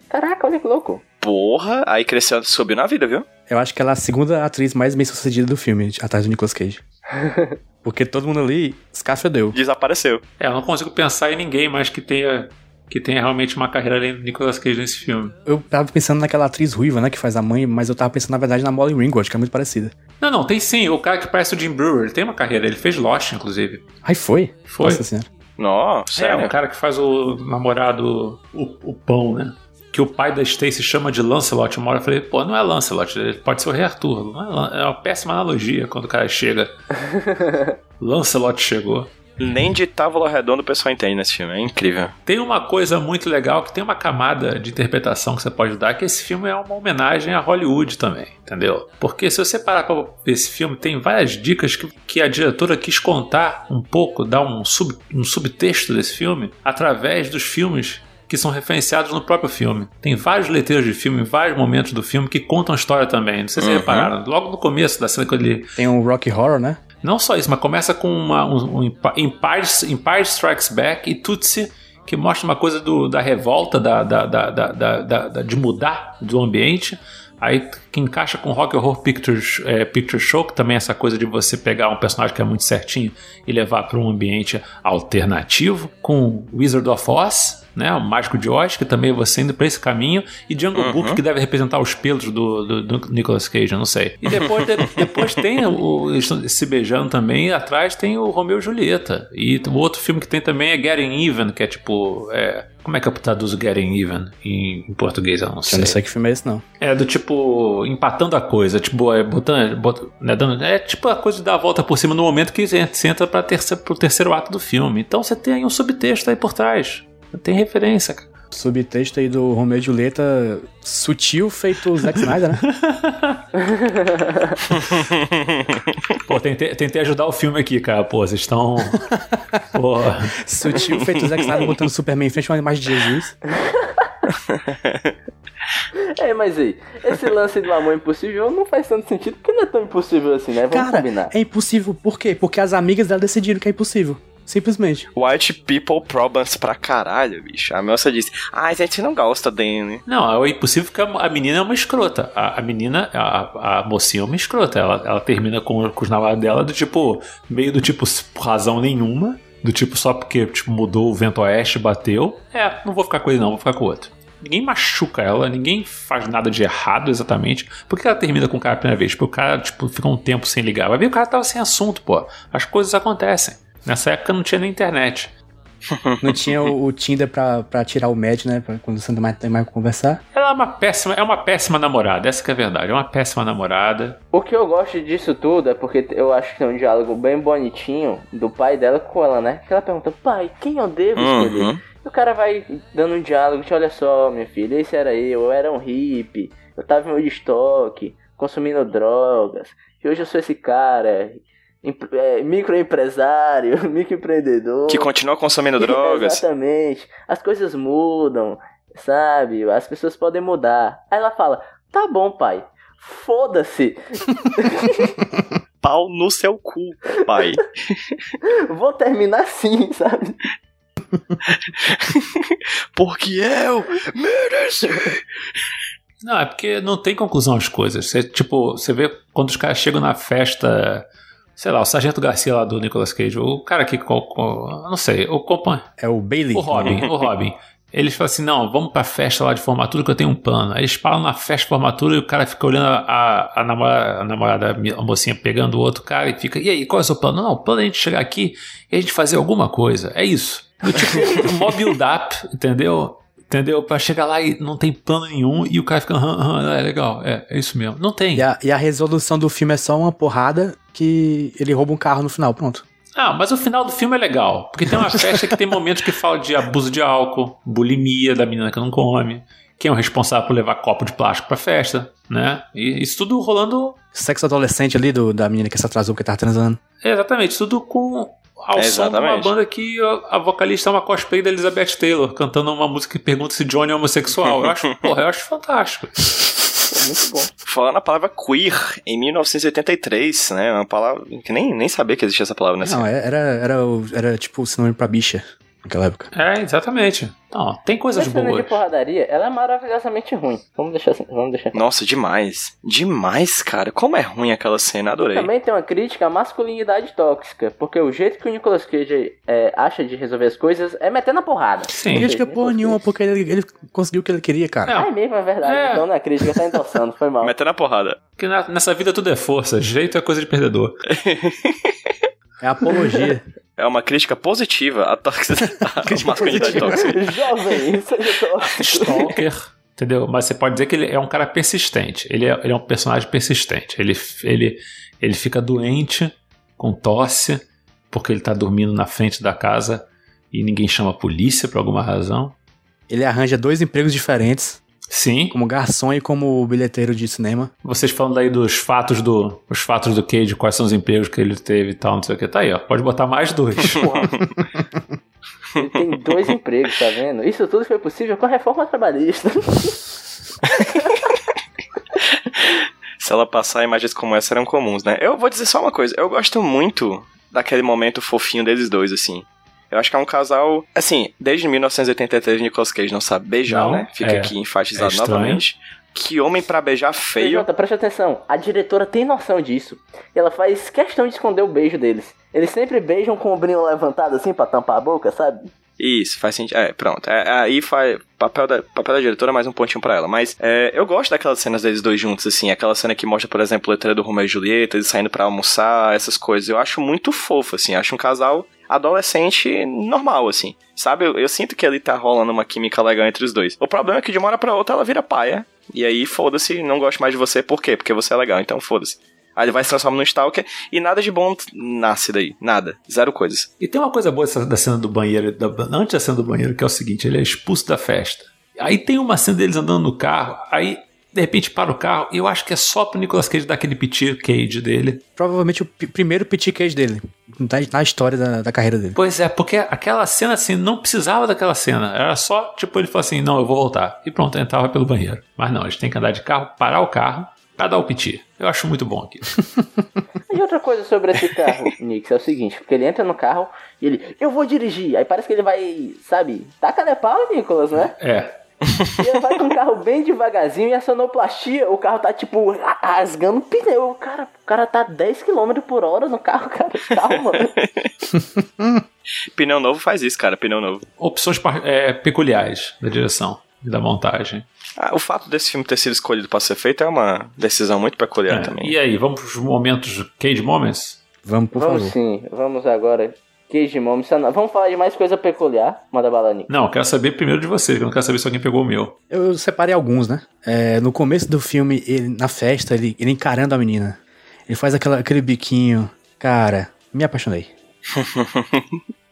Caraca, olha que louco. Porra, aí cresceu, subiu na vida, viu? Eu acho que ela é a segunda atriz mais bem sucedida do filme, atrás do Nicolas Cage. *laughs* Porque todo mundo ali escafedeu. Desapareceu. É, eu não consigo pensar em ninguém mais que tenha, que tenha realmente uma carreira além do Nicolas Cage nesse filme. Eu tava pensando naquela atriz ruiva, né, que faz a mãe, mas eu tava pensando, na verdade, na Molly Ringwald, que é muito parecida. Não, não, tem sim. O cara que parece o Jim Brewer, ele tem uma carreira. Ele fez Lost, inclusive. Ai, foi? Foi. Nossa senhora. Nossa, É, o cara que faz o namorado, o, o pão, né? Que o pai da Stacy chama de Lancelot. Uma hora eu falei, pô, não é Lancelot, ele pode ser o Rei Arthur. É, é uma péssima analogia quando o cara chega. *laughs* Lancelot chegou. Nem de Távola Redonda o pessoal entende nesse filme, é incrível. Tem uma coisa muito legal que tem uma camada de interpretação que você pode dar, que esse filme é uma homenagem a Hollywood também, entendeu? Porque se você parar pra ver esse filme, tem várias dicas que, que a diretora quis contar um pouco, dar um, sub, um subtexto desse filme, através dos filmes que são referenciados no próprio filme. Tem vários letreiros de filme, vários momentos do filme que contam a história também. Não sei se vocês repararam. Logo no começo da cena que ele Tem um Rocky Horror, né? Não só isso, mas começa com uma, um, um Empi- Empire, Empire Strikes Back e Tutsi, que mostra uma coisa do- da revolta, da- da- da- de mudar do ambiente. Aí que encaixa com Rock Horror Pictures, é, Picture Show, que também é essa coisa de você pegar um personagem que é muito certinho e levar para um ambiente alternativo. Com Wizard of Oz, né, o Mágico de Oz, que também você indo para esse caminho. E Jungle Book, que deve representar os pelos do, do, do Nicolas Cage, eu não sei. E depois, de- *laughs* depois tem o, eles se beijando também, e atrás tem o Romeu e Julieta. E o outro filme que tem também é Getting Even, que é tipo. é, como é que eu traduzo Getting Even em, em português? Eu não Eu sei. não sei que filme é esse, não. É do tipo empatando a coisa, tipo, é, botando, bot- né, dando- é tipo a coisa de dar a volta por cima no momento que você entra para terceiro, pro terceiro ato do filme. Então você tem aí um subtexto aí por trás. Tem referência, cara. Subtexto aí do Romeo e Julieta sutil, feito o Zack Snyder, né? *laughs* Pô, tentei, tentei ajudar o filme aqui, cara. Pô, vocês estão. *laughs* Pô. Sutil, feito o Zack Snyder botando o Superman em frente a uma imagem de Jesus. É, mas aí, esse lance do amor impossível não faz tanto sentido, porque não é tão impossível assim, né? Vamos Cara, combinar. é impossível. Por quê? Porque as amigas dela decidiram que é impossível. Simplesmente. White people problems pra caralho, bicho. A moça disse, ah, a gente não gosta dele. Não, é impossível porque a a menina é uma escrota. A, a menina, a, a mocinha é uma escrota. Ela, ela termina com, com os namorados dela do tipo, meio do tipo, por razão nenhuma. Do tipo, só porque tipo, mudou o vento oeste, bateu. É, não vou ficar com ele não, vou ficar com o outro. Ninguém machuca ela, ninguém faz nada de errado exatamente. Por que ela termina com o cara a primeira vez? Porque o cara, tipo, fica um tempo sem ligar. Vai ver, o cara tava sem assunto, pô. As coisas acontecem. Nessa época não tinha nem internet. Não tinha o, o Tinder pra, pra tirar o match, né? Pra quando você não mais tem mais pra conversar. Ela é uma péssima, é uma péssima namorada, essa que é a verdade. É uma péssima namorada. O que eu gosto disso tudo é porque eu acho que tem um diálogo bem bonitinho do pai dela com ela, né? Que ela pergunta, pai, quem eu devo escolher? Uhum. E o cara vai dando um diálogo, de, olha só, minha filha, esse era eu, eu era um hippie, eu tava em Woodstock, consumindo drogas, e hoje eu sou esse cara, é, microempresário, *laughs* microempreendedor. Que continua consumindo *laughs* drogas. Exatamente. As coisas mudam, sabe? As pessoas podem mudar. Aí ela fala: Tá bom, pai. Foda-se. *laughs* pau no seu cu, pai. Vou terminar assim, sabe? Porque eu mereci. Não, é porque não tem conclusão as coisas. Você, tipo, você vê quando os caras chegam na festa. Sei lá, o Sargento Garcia lá do Nicolas Cage, o cara que. co- co- Não sei, o companheiro. É o Bailey. O Robin, o Robin. Eles falam assim: não, vamos pra festa lá de formatura que eu tenho um plano. Aí eles param na festa de formatura e o cara fica olhando a, a, namorada, a namorada, a mocinha pegando o outro cara e fica: e aí, qual é o seu plano? Não, o plano é a gente chegar aqui e a gente fazer alguma coisa. É isso. Do tipo, *laughs* um mó build-up, entendeu? Entendeu? Pra chegar lá e não tem plano nenhum e o cara fica: "Aham, aham, é legal, é, é isso mesmo. Não tem. E a, e a resolução do filme é só uma porrada que ele rouba um carro no final, pronto. Ah, mas o final do filme é legal. Porque tem uma festa que tem momentos que fala de abuso de álcool, bulimia da menina que não come, quem é o responsável por levar copo de plástico pra festa, né? E isso tudo rolando. Sexo adolescente ali do, da menina que se atrasou porque tava transando. é, exatamente, tudo com. Ao É, som de uma banda que a, a vocalista é uma cosplay da Elizabeth Taylor, cantando uma música que pergunta se Johnny é homossexual. Eu acho, *laughs* porra, eu acho fantástico. Muito bom. Falando a palavra queer em 1983, né? Uma palavra que nem, nem sabia que existia essa palavra nessa. Não, é- era, era, o- era tipo sinônimo pra bicha naquela época. É, exatamente. Então, tem coisas Essa cena de boas. porradaria, ela é maravilhosamente ruim. Vamos deixar assim, vamos deixar. Nossa, demais. Demais, cara. Como é ruim aquela cena, adorei. Também tem uma crítica à masculinidade tóxica, porque o jeito que o Nicolas Cage é, acha de resolver as coisas é metendo a porrada. Sim. Não crítica porra nenhuma, porque ele, ele conseguiu o que ele queria, cara. Não. É mesmo, é verdade. É. Então na crítica tá endossando, foi mal. Metendo a porrada. Porque na- nessa vida tudo é força, jeito é coisa de perdedor. É apologia. *laughs* É uma crítica positiva à *laughs* tóxica. à masculinidade tóxica. Jovem, seja tóxico. Stalker, entendeu? Mas você pode dizer que ele é um cara persistente. Ele é, ele é um personagem persistente. Ele, ele, ele fica doente, com tosse, porque ele tá dormindo na frente da casa e ninguém chama a polícia por alguma razão. Ele arranja dois empregos diferentes, Sim, como garçom e como bilheteiro de cinema. vocês falando aí dos fatos do os fatos do Cage, quais são os empregos que ele teve e tal, não sei o que. Tá aí, ó. Pode botar mais dois. *laughs* Ele tem dois empregos, tá vendo? Isso tudo foi possível com a reforma trabalhista. Se ela passar, imagens como essa eram comuns, né? Eu vou dizer só uma coisa. Eu gosto muito daquele momento fofinho deles dois, assim. Eu acho que é um casal. Assim, desde 1983 Nicolas Cage não sabe beijar, Não, né? Fica é. aqui enfatizado É novamente. Que homem pra beijar feio. Jota, preste atenção. A diretora tem noção disso. E ela faz questão de esconder o beijo deles. Eles sempre beijam com o brinco levantado assim pra tampar a boca, sabe? Isso, faz sentido. É, pronto. É, aí faz papel da, papel da diretora, mais um pontinho pra ela. Mas é, eu gosto daquelas cenas deles dois juntos, assim. Aquela cena que mostra, por exemplo, a letra do Romeo e Julieta, eles saindo pra almoçar, essas coisas. Eu acho muito fofo, assim. Acho um casal adolescente normal, assim. Sabe? Eu, eu sinto que ali tá rolando uma química legal entre os dois. O problema é que de uma hora pra outra ela vira paia. E aí, foda-se, não gosto mais de você. Por quê? Porque você é legal, então foda-se. Aí ele vai se transformar num stalker e nada de bom nasce daí. Nada. Zero coisas. E tem uma coisa boa da cena do banheiro, da- antes da cena do banheiro, que é o seguinte: ele é expulso da festa. Aí tem uma cena deles andando no carro, aí de repente para o carro, e eu acho que é só pro Nicolas Cage dar aquele piti cage dele. Provavelmente o primeiro pit cage dele. Na, na história da, da carreira dele. Pois é, porque aquela cena assim, não precisava daquela cena. Era só, tipo, ele falou assim: não, eu vou voltar. E pronto, entrava pelo banheiro. Mas não, a gente tem que andar de carro, parar o carro, pra dar o piti. Eu acho muito bom aqui. *laughs* E outra coisa sobre esse carro, Nix, é o seguinte, porque ele entra no carro e ele, eu vou dirigir. Aí parece que ele vai, sabe, taca né pau, Nicolas, né? É. E ele vai com o carro bem devagarzinho e a sonoplastia, o carro tá tipo ra- rasgando o pneu. O cara, o cara tá 10 km por hora no carro, cara. Calma. *laughs* Pneu novo faz isso, cara. Pneu novo. Opções é, peculiares da direção e da montagem. Ah, o fato desse filme ter sido escolhido pra ser feito é uma decisão muito peculiar É, também. E aí, vamos pros momentos Cage Moments? Vamos, por vamos favor. sim, vamos agora. Moments. Vamos falar de mais coisa peculiar. Manda bala, Nick. Não, eu quero saber primeiro de vocês, que eu não quero saber se alguém pegou o meu. Eu separei alguns, né? É, no começo do filme, ele, na festa, ele, ele encarando a menina. Ele faz aquela, aquele biquinho. Cara, me apaixonei. *laughs*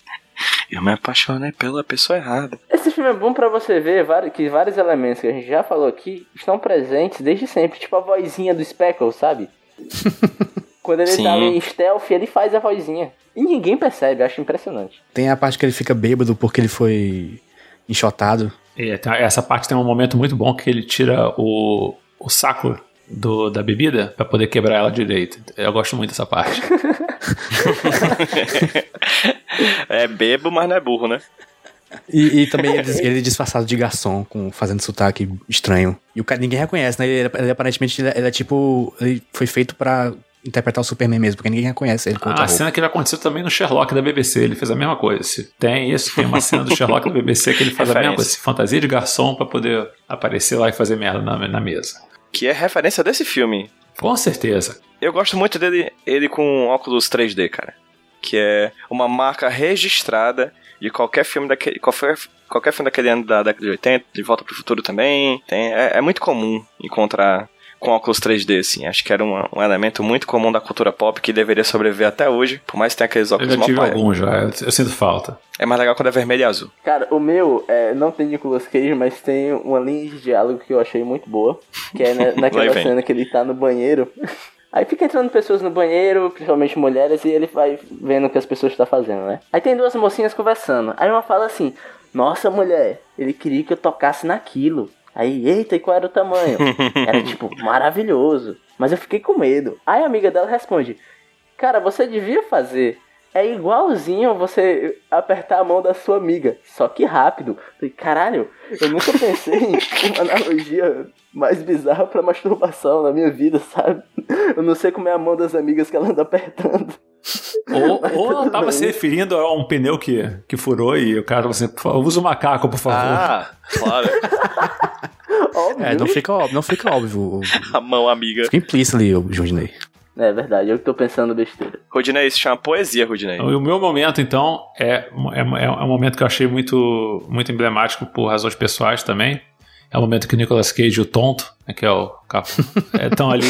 Eu me apaixonei pela pessoa errada. Esse filme é bom pra você ver que vários elementos que a gente já falou aqui estão presentes desde sempre. Tipo a vozinha do Speckle, sabe? *laughs* Quando ele Sim. tá em stealth, ele faz a vozinha. E ninguém percebe, eu acho impressionante. Tem a parte que ele fica bêbado porque ele foi enxotado. É, tem- essa parte tem um momento muito bom que ele tira o, o saco do, da bebida pra poder quebrar ela direito. Eu gosto muito dessa parte. *laughs* É bebo, mas não é burro, né? E, e também ele, ele é disfarçado de garçom, com, fazendo sotaque estranho. E o cara ninguém reconhece, né? Ele, ele aparentemente ele, é- ele é tipo. Ele foi feito pra interpretar o Superman mesmo, porque ninguém reconhece ele com outra a roupa. cena que aconteceu também no Sherlock da BBC, ele fez a mesma coisa. Se tem isso, tem uma cena do Sherlock da BBC que ele faz a mesma Referência. coisa, se fantasia de garçom pra poder aparecer lá e fazer merda na, na mesa. Que é referência desse filme. Com certeza. Eu gosto muito dele ele com óculos 3D, cara. Que é uma marca registrada de qualquer filme daquele. Qualquer, qualquer filme daquele ano da década de 80, de Volta pro Futuro também. Tem, é, é muito comum encontrar com óculos 3D, assim. Acho que era um, um elemento muito comum da cultura pop que deveria sobreviver até hoje, por mais que tenha aqueles Eu óculos já mó tive algum já, eu, eu sinto falta. É mais legal quando é vermelho e azul. Cara, o meu é, não tem Nicolas Cage, mas tem uma linha de diálogo que eu achei muito boa. Que é na- *laughs* naquela cena que ele tá no banheiro. Aí fica entrando pessoas no banheiro, principalmente mulheres, e ele vai vendo o que as pessoas estão fazendo, né? Aí tem duas mocinhas conversando. Aí uma fala assim: Nossa, mulher, ele queria que eu tocasse naquilo. Aí, eita, e qual era o tamanho? *laughs* Era tipo, maravilhoso. Mas eu fiquei com medo. Aí a amiga dela responde: Cara, você devia fazer. É igualzinho você apertar a mão da sua amiga, só que rápido. Falei, caralho, eu nunca pensei em *laughs* uma analogia mais bizarra pra masturbação na minha vida, sabe? Eu não sei como é a mão das amigas que ela anda apertando. Ou, ou *laughs* ela tava bem. se referindo a um pneu que, que furou e o cara falou assim: "Por favor, usa o macaco, por favor. Ah, claro. Óbvio. É, não fica óbvio, não fica óbvio. *laughs* A mão amiga. Fica implícito ali, o Jundinei. É verdade, eu que tô pensando besteira. Rudinei, isso chama poesia, Rudinei. O meu momento, então, é, é, é um momento que eu achei muito, muito emblemático por razões pessoais também. É o momento que o Nicolas Cage, o tonto, né, que é o estão *laughs* ali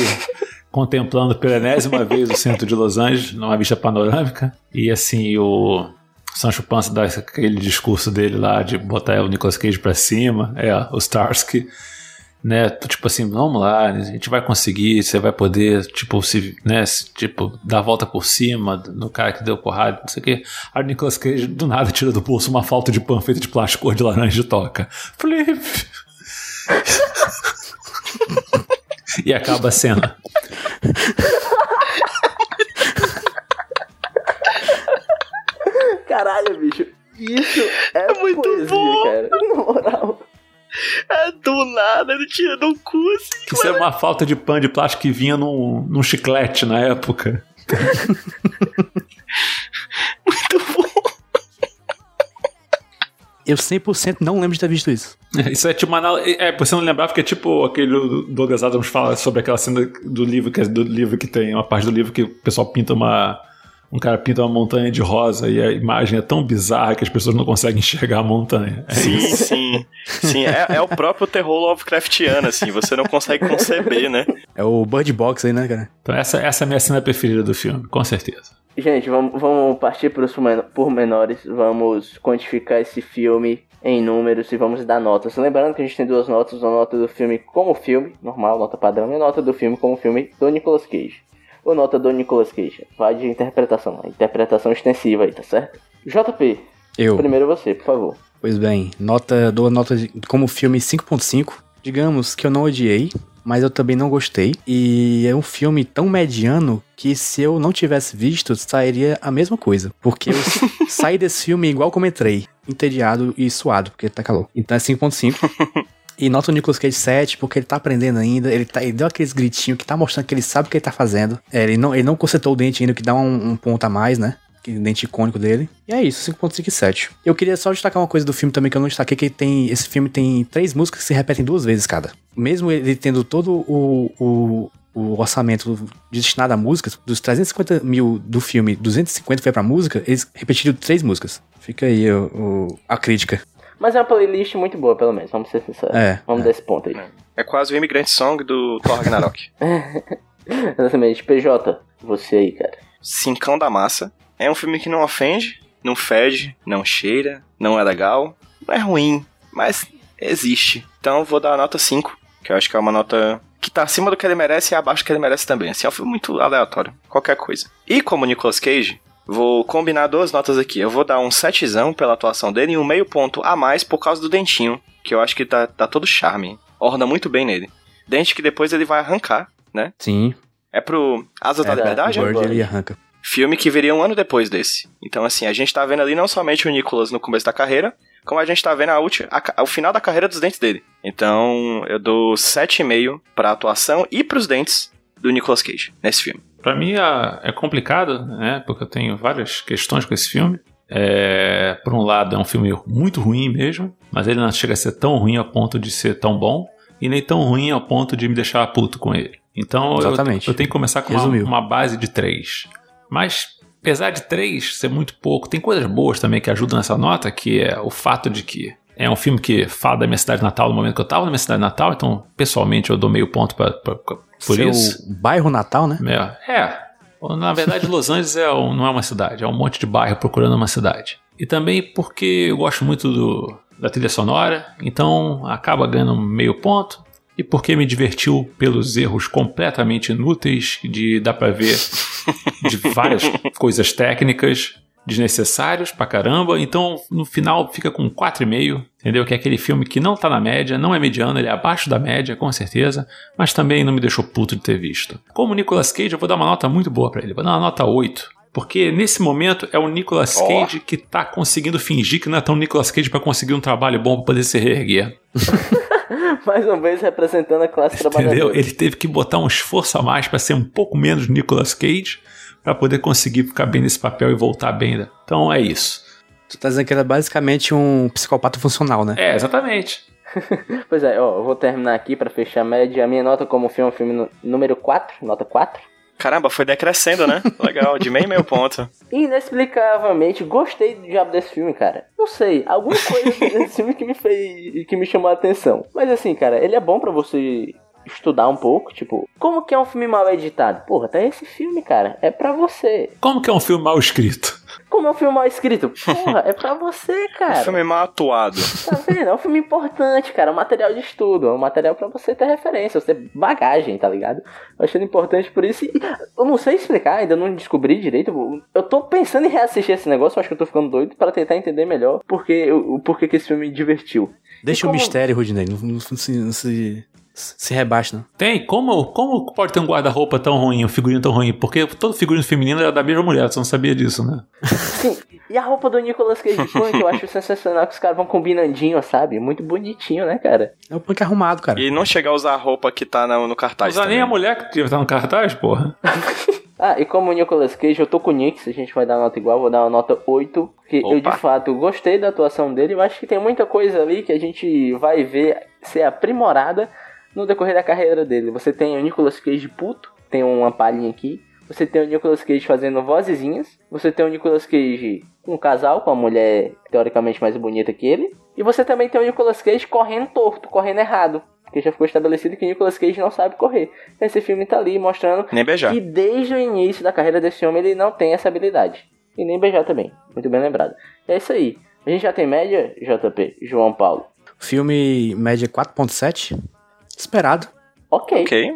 contemplando pela enésima vez o centro de Los Angeles, numa vista panorâmica. E assim, o Sancho Panza dá aquele discurso dele lá de botar o Nicolas Cage pra cima, é, o Starsky né, tipo assim, vamos lá, a gente vai conseguir, você vai poder, tipo, se, né, tipo, dar a volta por cima no cara que deu porrada, não sei o quê. Aí o Nicolas Cage do nada tira do bolso uma falta de pão feita de plástico cor de laranja e toca. Flip! *laughs* e acaba a cena. *laughs* Caralho, bicho. Isso é, muito poesia, bom. cara. *laughs* Na moral. É do nada, ele tira do cu assim. Isso é uma falta de pão de plástico que vinha num, num chiclete na época. *laughs* Muito bom. Eu 100% não lembro de ter visto isso. Isso é tipo uma É, você não lembrar, porque é tipo aquele do Douglas Adams fala sobre aquela cena do livro, que é do livro que tem uma parte do livro que o pessoal pinta uma. Um cara pinta uma montanha de rosa e a imagem é tão bizarra que as pessoas não conseguem enxergar a montanha. É Sim, isso. sim. Sim, é, é o próprio terror Lovecraftiano, assim. Você não consegue conceber, né? É o Bird Box aí, né, cara? Então essa, essa é a minha cena preferida do filme, com certeza. Gente, vamos, vamos partir para os pormenores. Vamos quantificar esse filme em números e vamos dar notas. Lembrando que a gente tem duas notas: uma nota do filme como filme, normal, nota padrão, e a nota do filme como filme do Nicolas Cage. Ou nota do Nicolas Cage. Vai de interpretação, interpretação extensiva aí, tá certo? JP, Eu. primeiro você, por favor. Pois bem, nota, dou a nota de- como filme 5.5. Digamos que eu não odiei, mas eu também não gostei. E é um filme tão mediano que se eu não tivesse visto, sairia a mesma coisa. Porque eu *laughs* saí desse filme igual como entrei, entediado e suado, porque tá calor. Então é 5.5. *laughs* E nota o Nicolas Cage 7, porque ele tá aprendendo ainda, ele, tá, ele deu aqueles gritinhos que tá mostrando que ele sabe o que ele tá fazendo. É, ele, não, ele não consertou o dente ainda, que dá um, um ponto a mais, né? Que dente icônico dele. E é isso, 5.57. Eu queria só destacar uma coisa do filme também que eu não destaquei, que tem. Esse filme tem três músicas que se repetem duas vezes cada. Mesmo ele tendo todo o, o, o orçamento destinado a músicas, dos 350 mil do filme, 250 foi pra música, eles repetiram três músicas. Fica aí o, o- a crítica. Mas é uma playlist muito boa, pelo menos, vamos ser sinceros. É, vamos é. desse ponto aí. É quase o Immigrant Song do Thor Ragnarok. *laughs* Exatamente. PJ, você aí, cara. Cincão da Massa. É um filme que não ofende, não fede, não cheira, não é legal, não é ruim, mas existe. Então eu vou dar a nota 5, que eu acho que é uma nota que tá acima do que ele merece e abaixo do que ele merece também. Assim, é um filme muito aleatório, qualquer coisa. E como Nicolas Cage, vou combinar duas notas aqui. Eu vou dar um setzão pela atuação dele e um meio ponto a mais por causa do dentinho, que eu acho que tá, tá todo charme. Orna muito bem nele. Dente que depois ele vai arrancar né? Sim. É pro Asa da É, Liberdade? o Bird ele arranca. Filme que viria um ano depois desse. Então, assim, a gente tá vendo ali não somente o Nicolas no começo da carreira, como a gente tá vendo a ulti- a o final da carreira dos dentes dele. Então, eu dou 7,5 pra atuação e pros dentes do Nicolas Cage nesse filme. Pra mim é, complicado, né? Porque eu tenho várias questões com esse filme. É, por um lado, é um filme muito ruim mesmo, mas ele não chega a ser tão ruim a ponto de ser tão bom, e nem tão ruim a ponto de me deixar puto com ele. Então eu, eu tenho que começar com uma, uma base de 3. Mas, apesar de 3 ser muito pouco, tem coisas boas também que ajudam nessa nota, que é o fato de que é um filme que fala da minha cidade natal no momento que eu tava na minha cidade natal, então pessoalmente eu dou meio ponto pra- por Seu isso. bairro natal, né? É, é. Na verdade, Los Angeles é um- não é uma cidade, é um monte de bairro procurando uma cidade. E também porque eu gosto muito do- da trilha sonora, então acaba ganhando meio ponto. E porque me divertiu pelos erros completamente inúteis de dá pra ver de várias *laughs* coisas técnicas desnecessários pra caramba. Então, no final, fica com 4,5, entendeu? Que é aquele filme que não tá na média, não é mediano, ele é abaixo da média, com certeza, mas também não me deixou puto de ter visto. Como Nicolas Cage, eu vou dar uma nota muito boa pra ele, vou dar uma nota 8. Porque nesse momento é o Nicolas. Cage que tá conseguindo fingir que não é tão Nicolas Cage pra conseguir um trabalho bom pra poder se reerguer. *laughs* Mais uma vez representando a classe Entendeu? trabalhadora. Ele teve que botar um esforço a mais pra ser um pouco menos Nicolas Cage pra poder conseguir ficar bem nesse papel e voltar bem. né? Então é isso. Tu tá dizendo que ele é basicamente um psicopata funcional, né? É, exatamente. *laughs* Pois é, ó, eu vou terminar aqui pra fechar a média. A minha nota como filme é o filme número 4, nota 4. Caramba, foi decrescendo, né? *laughs* Legal, de meio e meio ponto. Inexplicavelmente, gostei do diabo desse filme, cara. Não sei, alguma coisa *laughs* desse filme que me fez. que me chamou a atenção. Mas assim, cara, ele é bom pra você estudar um pouco, tipo, como que é um filme mal editado? Porra, tá esse filme, cara. É pra você. Como que é um filme mal escrito? Como é um filme mal escrito? Porra, é pra você, *laughs* cara. Filme mal atuado. Tá vendo? É um filme importante, cara. É um material de estudo. É um material pra você ter referência, você ter bagagem, tá ligado? Eu achei importante por isso. E eu não sei explicar, ainda não descobri direito. Eu tô pensando em reassistir esse negócio, acho que eu tô ficando doido pra tentar entender melhor porque, o porquê que esse filme me divertiu. Deixa E o como- mistério, Rudinei. Não, não, se, não se, se rebaixa, não. Tem? Como, como pode ter um guarda-roupa tão ruim, um figurino tão ruim? Porque todo figurino feminino é da mesma mulher, você não sabia disso, né? *laughs* Sim, e a roupa do Nicolas Cage Punk, eu acho sensacional que os caras vão combinandinho, sabe? Muito bonitinho, né, cara? É o punk arrumado, cara. E não chegar a usar a roupa que tá no, no Não cartaz. usa nem a mulher que tá no cartaz, porra. *laughs* Ah, e como o Nicolas Cage, eu tô com o Nix, a gente vai dar uma nota igual, vou dar uma nota 8, porque eu Opa. de fato gostei da atuação dele, eu acho que tem muita coisa ali que a gente vai ver ser aprimorada no decorrer da carreira dele. Você tem o Nicolas Cage puto, tem uma palhinha aqui, você tem o Nicolas Cage fazendo vozezinhas, você tem o Nicolas Cage com um casal, com uma mulher teoricamente mais bonita que ele, e você também tem o Nicolas Cage correndo torto, correndo errado. Porque já ficou estabelecido que o Nicolas Cage não sabe correr. Esse filme tá ali mostrando que desde o início da carreira desse homem ele não tem essa habilidade. E nem beijar também. Muito bem lembrado. É isso aí. A gente já tem média, JP, João Paulo. Filme média 4.7. Esperado. Ok. Ok.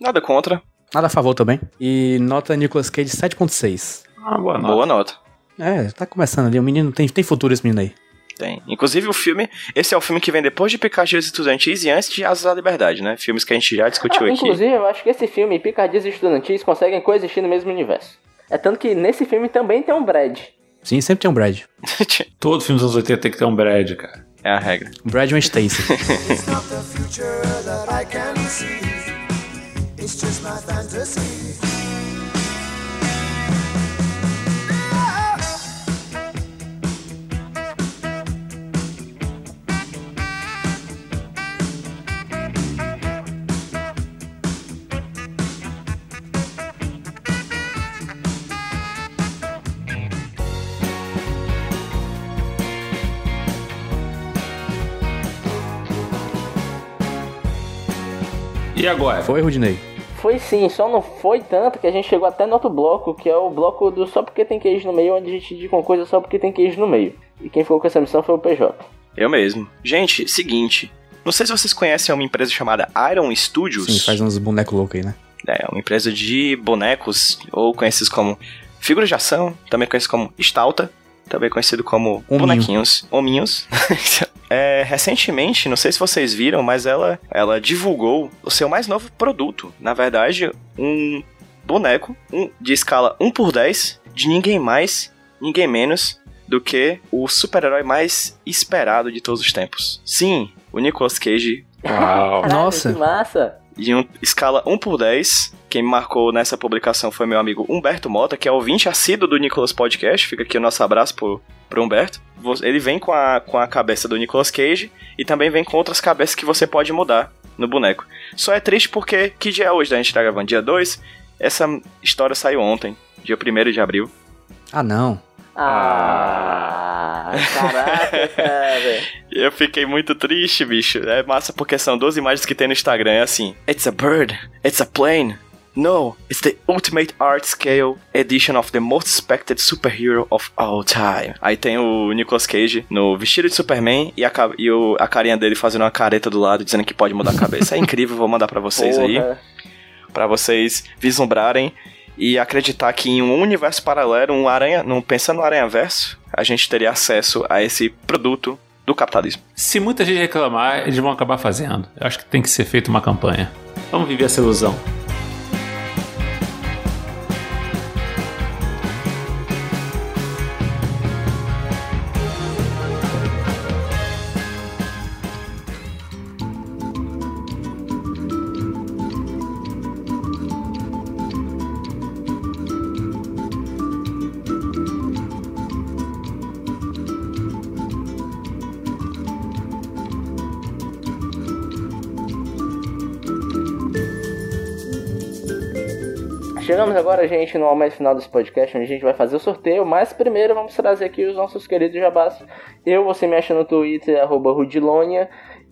Nada contra. Nada a favor também. E nota Nicolas Cage 7.6. Ah, boa nota. Boa nota. É, tá começando ali. O menino tem, tem futuro esse menino aí. Tem. Inclusive o filme. Esse é o filme que vem depois de Picadilhos Estudantis e antes de Asas da Liberdade, né? Filmes que a gente já discutiu Ah, aqui. inclusive, eu acho que esse filme e Picardias Estudantis conseguem coexistir no mesmo universo. É tanto que nesse filme também tem um Brad. Sim, sempre tem um Brad. *laughs* Todo filme dos anos 80 tem que ter um Brad, cara. É a regra. Brad um Stacy. *laughs* It's not the future that I can see. It's just my fantasy. E agora? Foi, Rudinei? Foi sim, só não foi tanto que a gente chegou até no outro bloco, que é o bloco do só porque tem queijo no meio, onde a gente diz uma coisa só porque tem queijo no meio. E quem ficou com essa missão foi o PJ. Eu mesmo. Gente, seguinte. Não sei se vocês conhecem uma empresa chamada Iron Studios. Sim, faz uns bonecos loucos aí, né? É uma empresa de bonecos, ou conhecidos como figuras de ação, também conhecido como Stalta, também conhecido como Hominho. bonequinhos, hominhos. *laughs* é, recentemente, não sei se vocês viram, mas ela, ela divulgou o seu mais novo produto. Na verdade, um boneco um, de escala 1 por 10 de ninguém mais, ninguém menos do que o super-herói mais esperado de todos os tempos. Sim, o Nicolas Cage Uau. Nossa. Que massa. De um, escala 1 por 10. Quem me marcou nessa publicação foi meu amigo Humberto Mota, que é ouvinte assíduo do Nicolas Podcast. Fica aqui o nosso abraço pro, pro Humberto. Ele vem com a, com a cabeça do Nicolas Cage e também vem com outras cabeças que você pode mudar no boneco. Só é triste porque, que dia é hoje? A gente tá gravando dia 2. Essa história saiu ontem, dia 1 de abril. Ah, não. Ah, caraca, *laughs* cara. Eu fiquei muito triste, bicho. É massa porque são duas imagens que tem no Instagram. É assim: It's a bird, it's a plane. No, it's the ultimate art scale edition of the most expected superhero of all time. Aí tem o Nicolas Cage no vestido de Superman e a, e o- a carinha dele fazendo uma careta do lado dizendo que pode mudar a cabeça. É incrível, vou mandar pra vocês aí, Porra. pra vocês vislumbrarem e acreditar que em um universo paralelo, um aranha, não pensando no aranha verso, a gente teria acesso a esse produto do capitalismo. Se muita gente reclamar, eles vão acabar fazendo. Eu acho que tem que ser feita uma campanha. Vamos viver essa ilusão. Gente, no momento final desse podcast, onde a gente vai fazer o sorteio, mas primeiro vamos trazer aqui os nossos queridos jabás. Eu, você me acha no Twitter, arroba Rudilonia.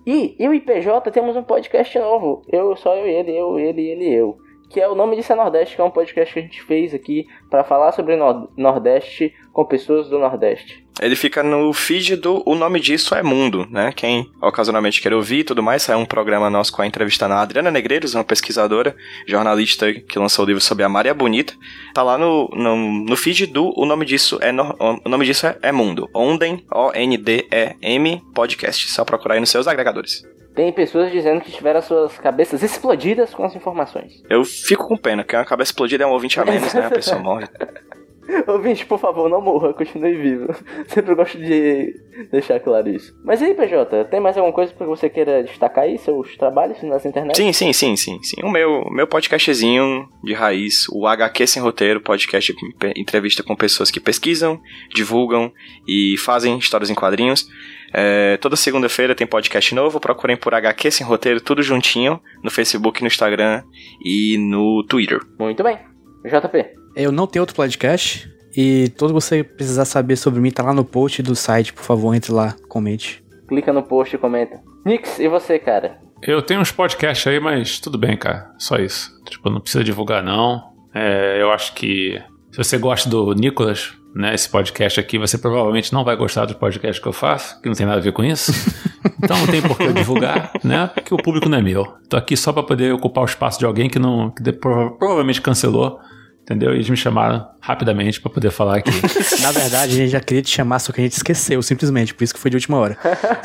E eu e PJ temos um podcast novo. Eu, só eu e ele, eu, ele, ele eu. Que é o Nome Disso é Nordeste, que é um podcast que a gente fez aqui para falar sobre Nor- Nordeste com pessoas do Nordeste. Ele fica no feed do O Nome Disso é Mundo, né? Quem ocasionalmente quer ouvir e tudo mais, saiu um programa nosso com a entrevista na Adriana Negreiros, uma pesquisadora, jornalista que lançou o livro sobre a Maria Bonita. Tá lá no, no, no feed do O Nome Disso é, Nor- o nome disso é, é Mundo. Onden, O-N-D-E-M, podcast. Só procurar aí nos seus agregadores. Tem pessoas dizendo que tiveram as suas cabeças explodidas com as informações. Eu fico com pena, porque uma cabeça explodida é um ouvinte a menos, né? A pessoa morre. *laughs* *laughs* Ouvinte, por favor, não morra, continue vivo. *laughs* Sempre gosto de deixar claro isso. Mas aí, PJ, tem mais alguma coisa que você queira destacar aí? Seus trabalhos nas internet? Sim, sim, sim, sim, sim. O meu, meu podcastzinho de raiz, o HQ Sem Roteiro, podcast entrevista com pessoas que pesquisam, divulgam e fazem histórias em quadrinhos. É, toda segunda-feira tem podcast novo, procurem por HQ Sem Roteiro, tudo juntinho, no Facebook, no Instagram e no Twitter. Muito bem. JP. Eu não tenho outro podcast. E todo você precisar saber sobre mim tá lá no post do site, por favor, entre lá, comente. Clica no post e comenta. Nix, e você, cara? Eu tenho uns podcasts aí, mas tudo bem, cara. Só isso. Tipo, não precisa divulgar, não. É, eu acho que se você gosta do Nicolas, né, esse podcast aqui, você provavelmente não vai gostar do podcast que eu faço, que não tem nada a ver com isso. *laughs* Então não tem por que eu divulgar, né? Porque o público não é meu. Tô aqui só pra poder ocupar o espaço de alguém que não que de- prova- provavelmente cancelou, entendeu? E eles me chamaram rapidamente pra poder falar aqui. *laughs* Na verdade, a gente já queria te chamar, só que a gente esqueceu, simplesmente. Por isso que foi de última hora.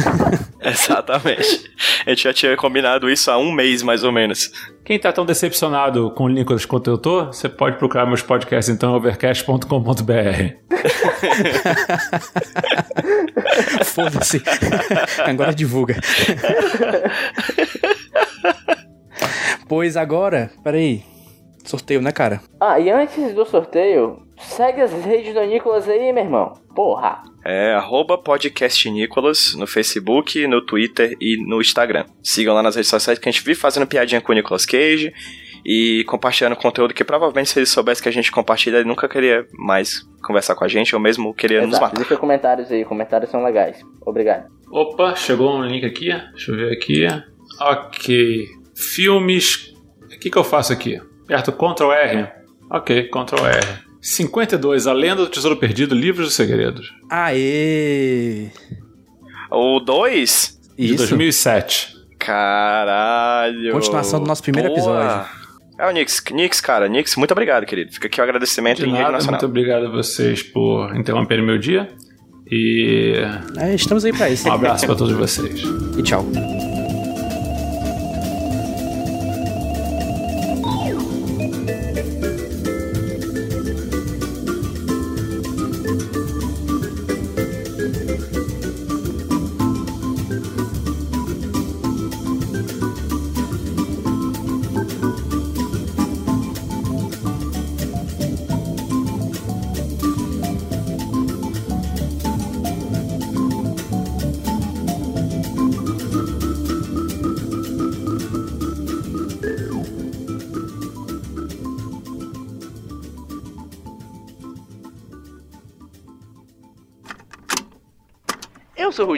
*laughs* Exatamente. A gente já tinha combinado isso há um mês, mais ou menos. Quem tá tão decepcionado com o Nicolas quanto eu tô, você pode procurar meus podcasts então overcast.com.br. *laughs* Foda-se. Agora divulga. pois agora, peraí. Sorteio, né, cara? Ah, e antes do sorteio, segue as redes do Nicolas aí, meu irmão. Porra. É arroba podcast Nicolas no Facebook, no Twitter e no Instagram. Sigam lá nas redes sociais que a gente vive fazendo piadinha com o Nicolas Cage e compartilhando conteúdo que provavelmente se ele soubesse que a gente compartilha, ele nunca queria mais conversar com a gente ou mesmo queria nos Exato. matar. Deixa comentários aí, comentários são legais. Obrigado. Opa, chegou um link aqui. Deixa eu ver aqui. Ok. Filmes. O que, que eu faço aqui? Aperto Ctrl R. Ok, Ctrl R. 52. A Lenda do Tesouro Perdido, Livros dos Segredos. Aê! O 2? De Isso. 2007. Caralho. Continuação do nosso primeiro Boa. episódio. É o Nix, Nix, cara, Nix, muito obrigado, querido. Fica aqui o agradecimento De em rede nada, nacional. muito obrigado a vocês por interromperem meu dia. E É, estamos aí pra isso. um abraço pra todos vocês. E tchau.